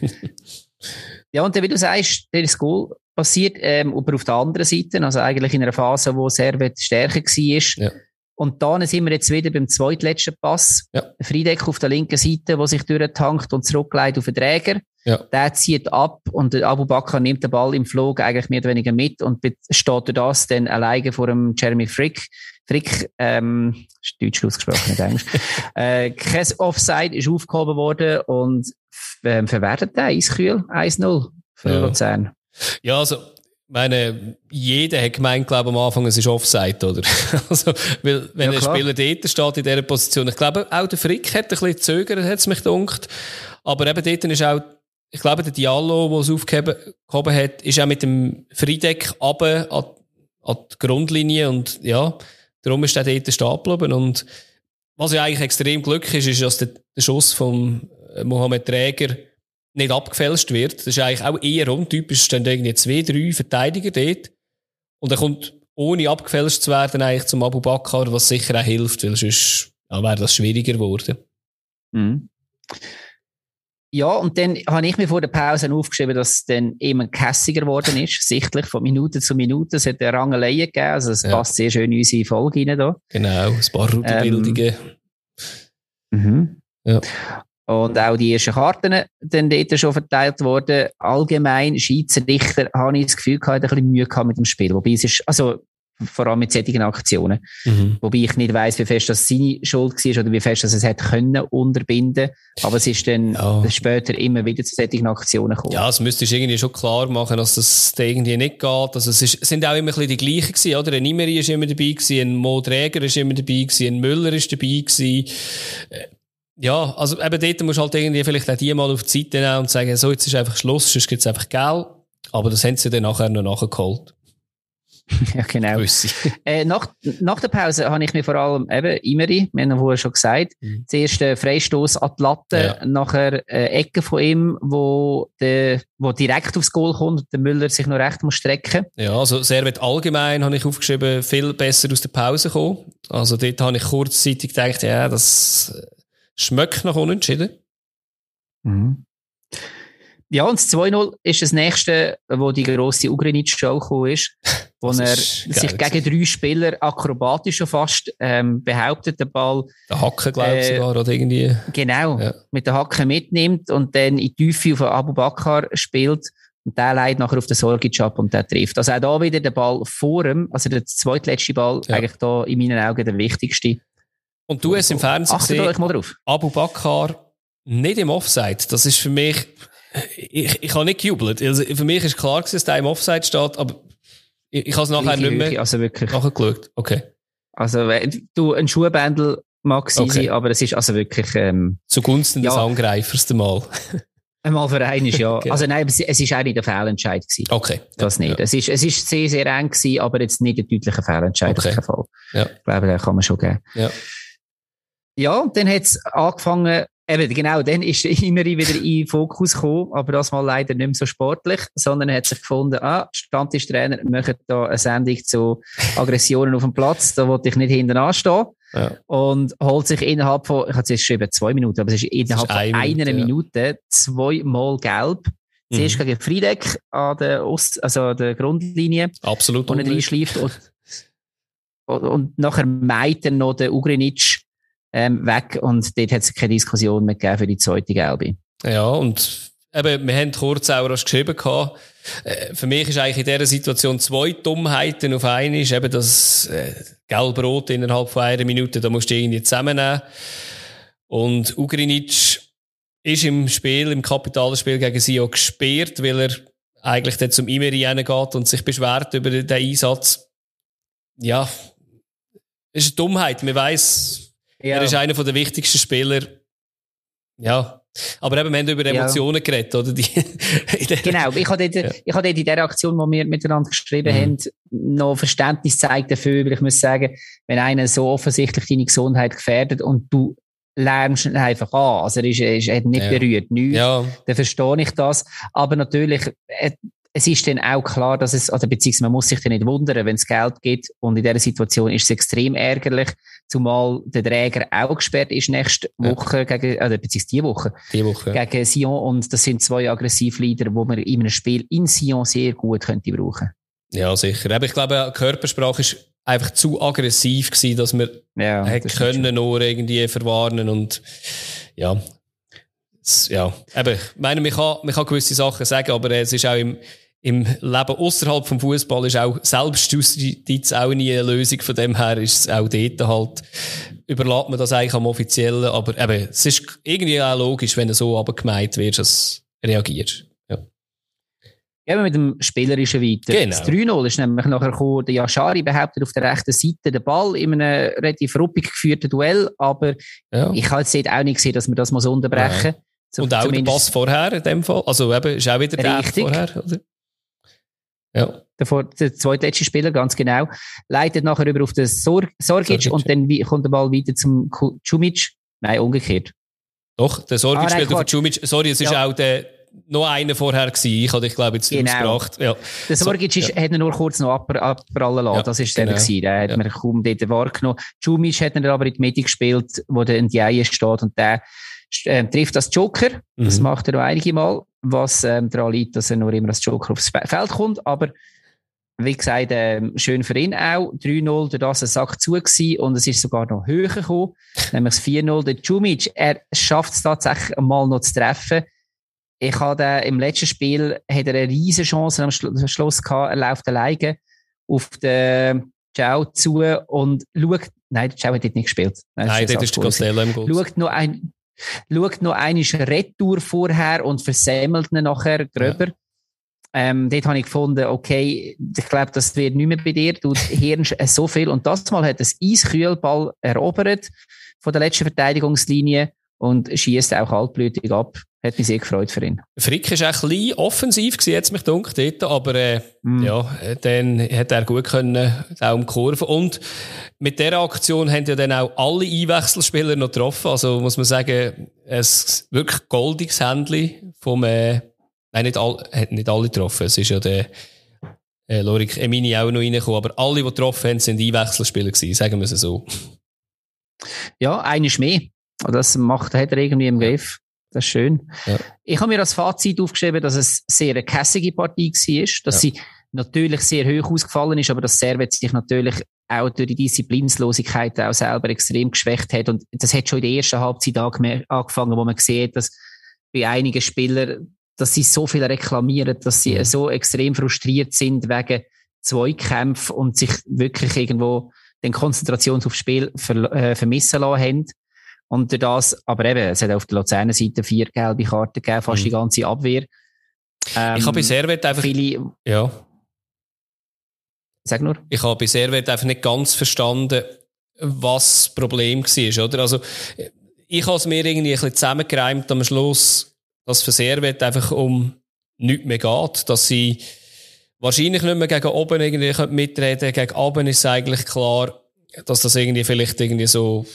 ja, und dann, wie du sagst, der ist Goal passiert, ähm, aber auf der anderen Seite, also eigentlich in einer Phase, wo Servet stärker war. Ja. Und dann sind wir jetzt wieder beim zweitletzten Pass. Ja. Friedeck auf der linken Seite, der sich durchtankt und zurückleitet auf den Träger. Ja. Der zieht ab und Abu Bakr nimmt den Ball im Flug eigentlich mehr oder weniger mit und steht durch das dann alleine vor dem Jeremy Frick. Frick, ähm, ist Deutsch ausgesprochen, nicht Englisch. äh, kein Offside ist aufgehoben worden und ähm, verwertet der Eiskühl 1-0 für ja. Luzern. Ja, also, meine, jeder hat gemeint, glaube am Anfang, es ist Offside, oder? also, weil, wenn ja, ein Spieler dort steht in dieser Position, ich glaube, auch der Frick hat ein bisschen zögert, hat es mich gedacht. Aber eben dort ist auch, ich glaube, der Diallo, der es aufgehoben hat, ist auch mit dem Friedeck runter an, an die Grundlinie und, ja, darum ist er dort stehen geblieben und, was ja eigentlich extrem glücklich ist, ist, dass der, der Schuss vom Mohamed Träger nicht abgefälscht wird. Das ist eigentlich auch eher untypisch. Es stehen irgendwie zwei, drei Verteidiger dort. Und er kommt, ohne abgefälscht zu werden, eigentlich zum Abu Bakr, was sicher auch hilft, weil sonst ja, wäre das schwieriger geworden. Mhm. Ja, und dann habe ich mir vor der Pause aufgeschrieben, dass es dann immer kässiger geworden ist, sichtlich von Minute zu Minute. Es hat eine Rangelei gegeben, also es ja. passt sehr schön in unsere Folge rein. Da. Genau, ein paar Routenbildungen. Ähm, mhm. Ja. Und auch die ersten Karten dann dort schon verteilt worden. Allgemein, Schiedsrichter, habe ich das Gefühl gehabt, ein bisschen Mühe gehabt mit dem Spiel. Wobei es ist, also, vor allem mit solchen Aktionen. Mhm. Wobei ich nicht weiss, wie fest das seine Schuld war oder wie fest das es hätte können unterbinden. Aber es ist dann ja. später immer wieder zu solchen Aktionen gekommen. Ja, es müsstest irgendwie schon klar machen, dass das irgendwie nicht geht. Also es ist, sind auch immer ein bisschen die gleichen gewesen, oder? Ein Imeri ist immer dabei gewesen, ein Mo Träger ist immer dabei gewesen, ein Müller ist dabei gewesen. Ja, also eben dort musst du halt irgendwie vielleicht auch die mal auf die Seite nehmen und sagen, so, jetzt ist einfach Schluss, sonst gibt es einfach Geld. Aber das haben sie dann nachher noch nachgeholt. ja, genau. Äh, nach, nach der Pause habe ich mir vor allem eben Imeri, wir haben vorher schon gesagt, mhm. zuerst äh, Freistoß an die Latte, ja. nachher äh, Ecke von ihm, wo, der, wo direkt aufs Goal kommt und der Müller sich noch recht muss strecken. Ja, also Servet allgemein habe ich aufgeschrieben, viel besser aus der Pause kommen. Also dort habe ich kurzzeitig gedacht, ja, das schmeckt nach unentschieden. Mhm. Ja, und das 2-0 ist das nächste, wo die grosse Ugrinic-Show gekommen ist, wo er sich gegen drei Spieler akrobatisch schon fast ähm, behauptet, den Ball. Der Hacken, glaube ich, äh, sogar, oder irgendwie. Genau, ja. mit der Hacke mitnimmt und dann in die Tiefe auf Abu Bakr spielt. Und der leitet nachher auf den Sorgic ab und der trifft. Also auch da wieder der Ball vor ihm, also der zweitletzte Ball, ja. eigentlich da in meinen Augen der wichtigste. Und du hast im Fernsehen gesehen, mal drauf. Abu Bakr nicht im Offside. Das ist für mich ich, ich habe nicht gejubelt. Also für mich ist klar gewesen, dass der im Offside steht, aber ich, ich habe es nachher nicht mehr also wirklich. nachgeschaut. Okay. Also du, ein Schuhbändel mag sein, okay. aber es ist also wirklich... Ähm, Zugunsten ja. des Angreifers mal. Einmal für einen ist ja. okay. Also nein, es ist auch nicht ein Fehlentscheid gewesen. Okay. Das nicht. Ja. Es ist, es ist sehr, sehr eng gewesen, aber jetzt nicht ein deutlicher Fehlentscheid okay. auf jeden Fall. Ja. Ich glaube, den kann man schon geben. Ja. Ja, und dann hat es angefangen, Eben, genau, dann ist der Imeri wieder in den Fokus gekommen, aber das mal leider nicht mehr so sportlich, sondern er hat sich gefunden, ah, Stammtischtrainer, machen da eine Sendung zu Aggressionen auf dem Platz, da wollte ich nicht hinten anstehen. Ja. Und holt sich innerhalb von, ich habe jetzt geschrieben zwei Minuten, aber es ist innerhalb ist von eine einer Minute, ja. zweimal gelb. Zuerst mhm. gegen Friedeck an der Ost, also an der Grundlinie. Absolut. Er reinschleift. Und, und, und nachher meint er noch der Ugrinic ähm, weg und dort hat es keine Diskussion mehr gegeben für die zweite Gelbe. Ja, und eben, wir haben kurz auch was geschrieben gehabt. Äh, für mich ist eigentlich in dieser Situation zwei Dummheiten auf einmal, ist eben das äh, Gelb-Rot innerhalb von einer Minute, da musst du irgendwie zusammennehmen. Und Ugrinic ist im Spiel, im Kapitalspiel gegen sie auch gesperrt, weil er eigentlich dann zum Imeri geht und sich beschwert über den Einsatz. Ja, ist eine Dummheit. Man weiss, ja. Er ist einer der wichtigsten Spieler. Ja. Aber eben, wir haben über Emotionen ja. geredet, oder? Die, genau. Ich habe, dort, ja. ich habe dort in der Aktion, die wir miteinander geschrieben mhm. haben, noch Verständnis gezeigt dafür, weil ich muss sagen, wenn einer so offensichtlich deine Gesundheit gefährdet und du lärmst ihn einfach an, also er ist, er ist, er hat nicht ja. berührt, nichts, ja. dann verstehe ich das. Aber natürlich, äh, es ist dann auch klar, dass es, oder beziehungsweise man muss sich dann nicht wundern, wenn es Geld gibt. Und in dieser Situation ist es extrem ärgerlich, zumal der Träger auch gesperrt ist nächste Woche ja. gegen, oder beziehungsweise die Woche. Die Woche. Gegen Sion. Und das sind zwei Aggressivleader, die man in einem Spiel in Sion sehr gut könnte brauchen. Ja, sicher. Aber ich glaube, Körpersprache ist einfach zu aggressiv gewesen, dass wir ja, hätte können nur irgendwie verwarnen und, ja, ja, eben, ich meine, man kann, man kann gewisse Sachen sagen, aber es ist auch im, im Leben außerhalb vom Fußball ist auch Selbstjustiz auch nie eine Lösung. Von dem her ist es auch dort halt, überlässt man das eigentlich am Offiziellen. Aber eben, es ist irgendwie auch logisch, wenn du so abgemeint wirst, dass reagierst. Ja. Gehen wir mit dem Spielerischen weiter. Genau. Das 3-0 ist nämlich nachher gekommen, der Yashari behauptet auf der rechten Seite den Ball in einem relativ ruppig geführten Duell, aber ja. ich habe jetzt auch nicht gesehen, dass wir das mal so unterbrechen. Ja. So, und auch der Pass vorher in dem Fall. Also eben, ist auch wieder der vorher, oder? Ja. Der, der zweitletzte Spieler, ganz genau. Leitet nachher über auf den Sor Sorgic, Sorgic, und dann kommt der Ball wieder zum Cumic. Nein, umgekehrt. Doch, der Sorgic ah, spielt auf Cumic. Sorry, es ja. ist auch der, noch einer vorher gewesen. Ich hatte dich, glaube ich, jetzt genau. ausgebracht. Ja. Der Sorgic so, ja. hat ihn nur kurz noch abprallen lassen. Ja, das ist genau. der gewesen. Der hat ja. man kaum dort wahrgenommen. Cumic hat ihn aber in die Mitte gespielt, wo der Ndiaye steht und der äh, trifft als Joker. Mhm. Das macht er noch einige Mal, was ähm, daran liegt, dass er nur immer als Joker aufs Feld kommt. Aber wie gesagt, ähm, schön für ihn auch. 3-0, durch das ein Sack zu gewesen und es ist sogar noch höher gekommen. nämlich das 4-0. Der Jumic, er schafft es tatsächlich mal noch zu treffen. Ich hatte im letzten Spiel hat er eine riesige Chance am Schluss gehabt. Er läuft alleine auf den Ciao zu und schaut, nein, der Ciao hat dort nicht gespielt. Nein, nein dort ist der Costello im Goal. Schaut noch ein, schaut noch eine Retour vorher und versemmelt ihn nachher gröber. Ja. Ähm, dort habe ich gefunden, okay, ich glaube, das wird nicht mehr bei dir. Du hirnst so viel. Und das Mal hat das Eiskühlball erobert von der letzten Verteidigungslinie und schießt auch kaltblütig ab. Hat mich sehr gefreut für ihn. Frick ist auch ein bisschen offensiv jetzt mich dunkt dort, aber äh, mm. ja, dann hat er gut können, auch um Kurve. Und mit dieser Aktion haben ja dann auch alle Einwechselspieler noch getroffen. Also muss man sagen, ein wirklich goldiges Händchen vom, äh, nein, nicht, all, hat nicht alle getroffen. Es ist ja der, äh, Lorik Emini auch noch reingekommen, aber alle, die getroffen haben, sind Einwechselspieler gewesen, sagen wir es so. Ja, einer mehr. Das macht, hat er irgendwie im Griff. Das ist schön. Ja. Ich habe mir als Fazit aufgeschrieben, dass es sehr eine kässige Partie war, dass ja. sie natürlich sehr hoch ausgefallen ist, aber dass Servet sich natürlich auch durch die Disziplinslosigkeit auch selber extrem geschwächt hat. Und das hat schon in der ersten Halbzeit angefangen, wo man sieht, dass bei einigen Spielern, dass sie so viel reklamieren, dass sie so extrem frustriert sind wegen Zweikämpfen und sich wirklich irgendwo den Konzentrations aufs Spiel ver äh, vermissen lassen haben. Und durch das, aber eben, es hat auf der Luzerner Seite vier gelbe Karten gegeben, fast mhm. die ganze Abwehr. Ähm, ich habe bei Servet einfach, viele, ja. Sag nur. Ich habe bei Servet einfach nicht ganz verstanden, was das Problem war, oder? Also, ich habe es mir irgendwie ein bisschen zusammengereimt am Schluss, dass für Servet einfach um nichts mehr geht, dass sie wahrscheinlich nicht mehr gegen oben irgendwie mitreden Gegen oben ist eigentlich klar, dass das irgendwie vielleicht irgendwie so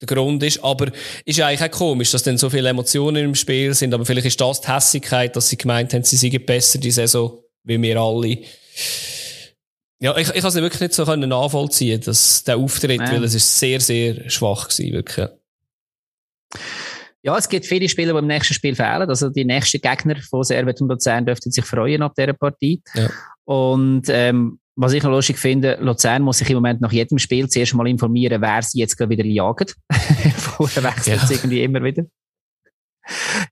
der Grund ist. Aber ist eigentlich auch komisch, dass dann so viele Emotionen im Spiel sind. Aber vielleicht ist das die Hässigkeit, dass sie gemeint haben, sie seien besser die Saison, wie wir alle. Ja, ich, ich kann es wirklich nicht so nachvollziehen, dass der Auftritt, ja. weil es ist sehr, sehr schwach gewesen, wirklich. Ja, es gibt viele Spieler, die im nächsten Spiel fehlen. Also die nächsten Gegner von Servet und Luzern dürften sich freuen ab dieser Partie. Ja. Und ähm, was ich noch lustig finde, Luzern muss sich im Moment nach jedem Spiel zuerst mal informieren, wer sie jetzt wieder jagen. Vorher wechselt es irgendwie immer wieder.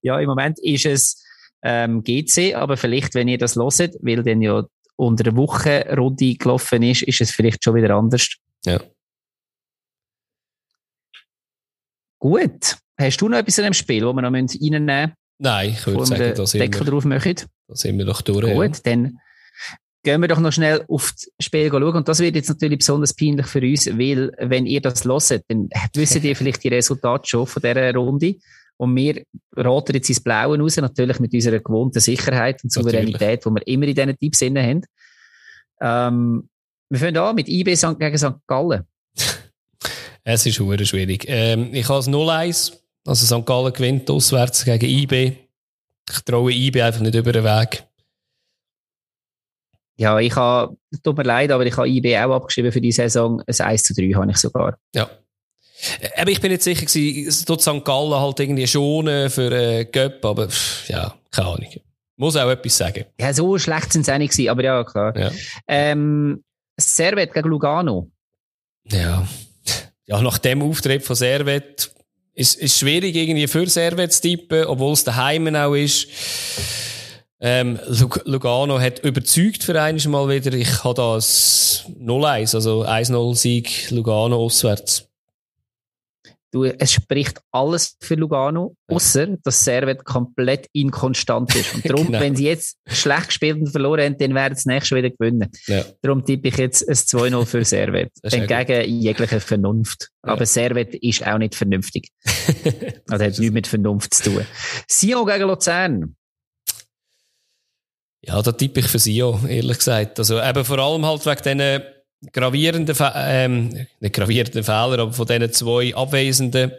Ja, im Moment ist es ähm, GC, aber vielleicht, wenn ihr das loset, weil dann ja unter der Woche Runde gelaufen ist, ist es vielleicht schon wieder anders. Ja. Gut. Hast du noch etwas in dem Spiel, wo wir noch reinnehmen müssen? Nein, ich würde sagen, da sind, Deckel wir, drauf möchten. da sind wir doch durch. Gut, ja. dann gehen wir doch noch schnell auf das Spiel schauen. Und das wird jetzt natürlich besonders peinlich für uns, weil, wenn ihr das hört, dann wisst ihr vielleicht die Resultate schon von dieser Runde. Und wir raten jetzt ins Blaue raus, natürlich mit unserer gewohnten Sicherheit und Souveränität, die wir immer in diesen Tipps haben. Ähm, wir fangen an mit IB gegen St. Gallen. es ist schwierig. Ähm, ich habe es 0-1. Also St. Gallen gewinnt auswärts gegen IB. Ich traue IB einfach nicht über den Weg. Ja, ich habe, tut mir leid, aber ich habe IB auch abgeschrieben für die Saison. Ein 1 zu 3 habe ich sogar. Ja. Aber ich bin nicht sicher gewesen, es tut St. Gallen halt irgendwie schonen für äh, Göpp, aber pff, ja, keine Ahnung. Muss auch etwas sagen. Ja, so schlecht sind sie auch nicht gewesen, aber ja, klar. Ja. Ähm, Servet gegen Lugano. Ja. Ja, nach dem Auftritt von Servet ist es schwierig irgendwie für Servet zu tippen, obwohl es daheim auch ist. Ähm, Lugano hat überzeugt für eines Mal wieder. Ich habe da ein 0-1, also 1-0-Sieg Lugano auswärts. Du, es spricht alles für Lugano, außer dass Servet komplett inkonstant ist. Und darum, genau. wenn sie jetzt schlecht gespielt und verloren haben, dann werden sie nächstes wieder gewinnen. Ja. Darum tippe ich jetzt ein 2-0 für Servet. Entgegen jeglicher Vernunft. Ja. Aber Servet ist auch nicht vernünftig. also hat nichts mit Vernunft zu tun. Sion gegen Luzern. Ja, da tippe ich für sie auch, ehrlich gesagt. Also eben vor allem halt wegen diesen gravierenden, ähm, nicht gravierenden Fehler, aber von diesen zwei Abwesenden.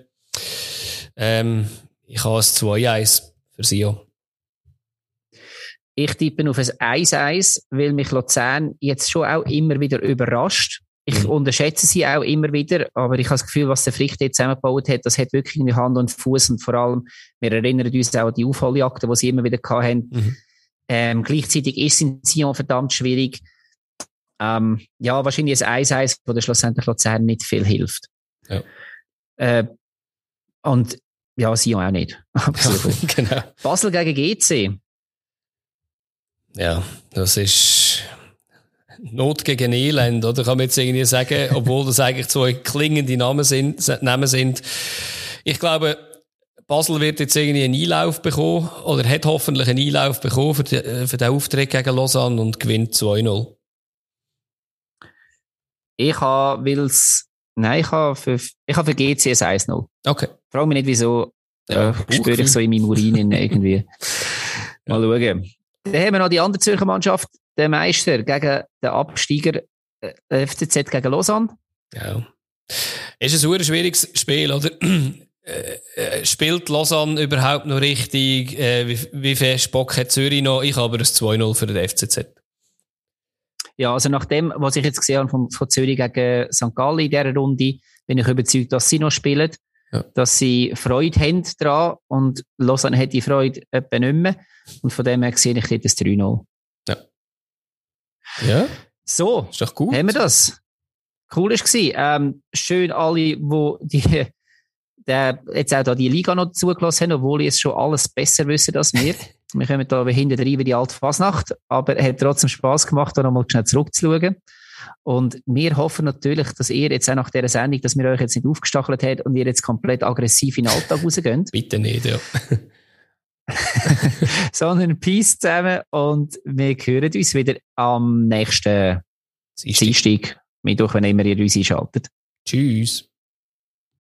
Ähm, ich habe es 2-1 für sie auch. Ich tippe auf ein 1-1, weil mich Luzern jetzt schon auch immer wieder überrascht. Ich mhm. unterschätze sie auch immer wieder, aber ich habe das Gefühl, was der Fricht jetzt zusammengebaut hat, das hat wirklich in die Hand und Fuß und vor allem, wir erinnern uns auch an die Aufholjagden, die sie immer wieder hatten. Mhm. Ähm, gleichzeitig ist es in Sion verdammt schwierig. Ähm, ja, wahrscheinlich ein 1-1, wo der schlussendlich Luzern nicht viel hilft. Ja. Äh, und ja, Sion auch nicht. genau. Basel gegen GC. Ja, das ist Not gegen Elend, oder? Kann man jetzt irgendwie sagen, obwohl das eigentlich zwei klingende Namen sind, Namen sind. Ich glaube, Basel wird jetzt irgendwie einen Einlauf bekommen oder hat hoffentlich einen Einlauf bekommen für, die, äh, für den Auftritt gegen Lausanne und gewinnt 2-0. Ich habe, weil es, nein, ich habe für, ich habe für GC ein 1-0. Okay. Frage mich nicht wieso, Ja, ja spüre ich so in meinem Urin irgendwie. Mal schauen. Dann haben wir noch die andere Zürcher Mannschaft, der Meister gegen den Absteiger äh, FCZ gegen Lausanne. Ja. Ist ein schwieriges Spiel, oder? Äh, äh, spielt Lausanne überhaupt noch richtig? Äh, wie, wie viel Spock hat Zürich noch? Ich habe ein 2-0 für den FCZ. Ja, also nach dem, was ich jetzt gesehen habe von, von Zürich gegen St. Gallen in dieser Runde, bin ich überzeugt, dass sie noch spielen, ja. dass sie Freude haben daran und Lausanne hat die Freude etwa nicht mehr. Und von dem her sehe ich dort das 3-0. Ja. Ja. So. Ist doch gut. Haben wir das. Cool war es. Ähm, schön alle, wo die der jetzt auch da die Liga noch zugelassen haben, obwohl ich es schon alles besser wissen als wir. wir kommen da hinten rein wie die alte Fasnacht, aber er hat trotzdem Spass gemacht, da nochmal schnell zurückzuschauen. Und wir hoffen natürlich, dass ihr jetzt auch nach dieser Sendung, dass wir euch jetzt nicht aufgestachelt habt und ihr jetzt komplett aggressiv in den Alltag rausgeht. Bitte nicht, ja. Sondern Peace zusammen und wir hören uns wieder am nächsten Dienstag, Mittwoch, wenn immer ihr uns einschaltet. Tschüss.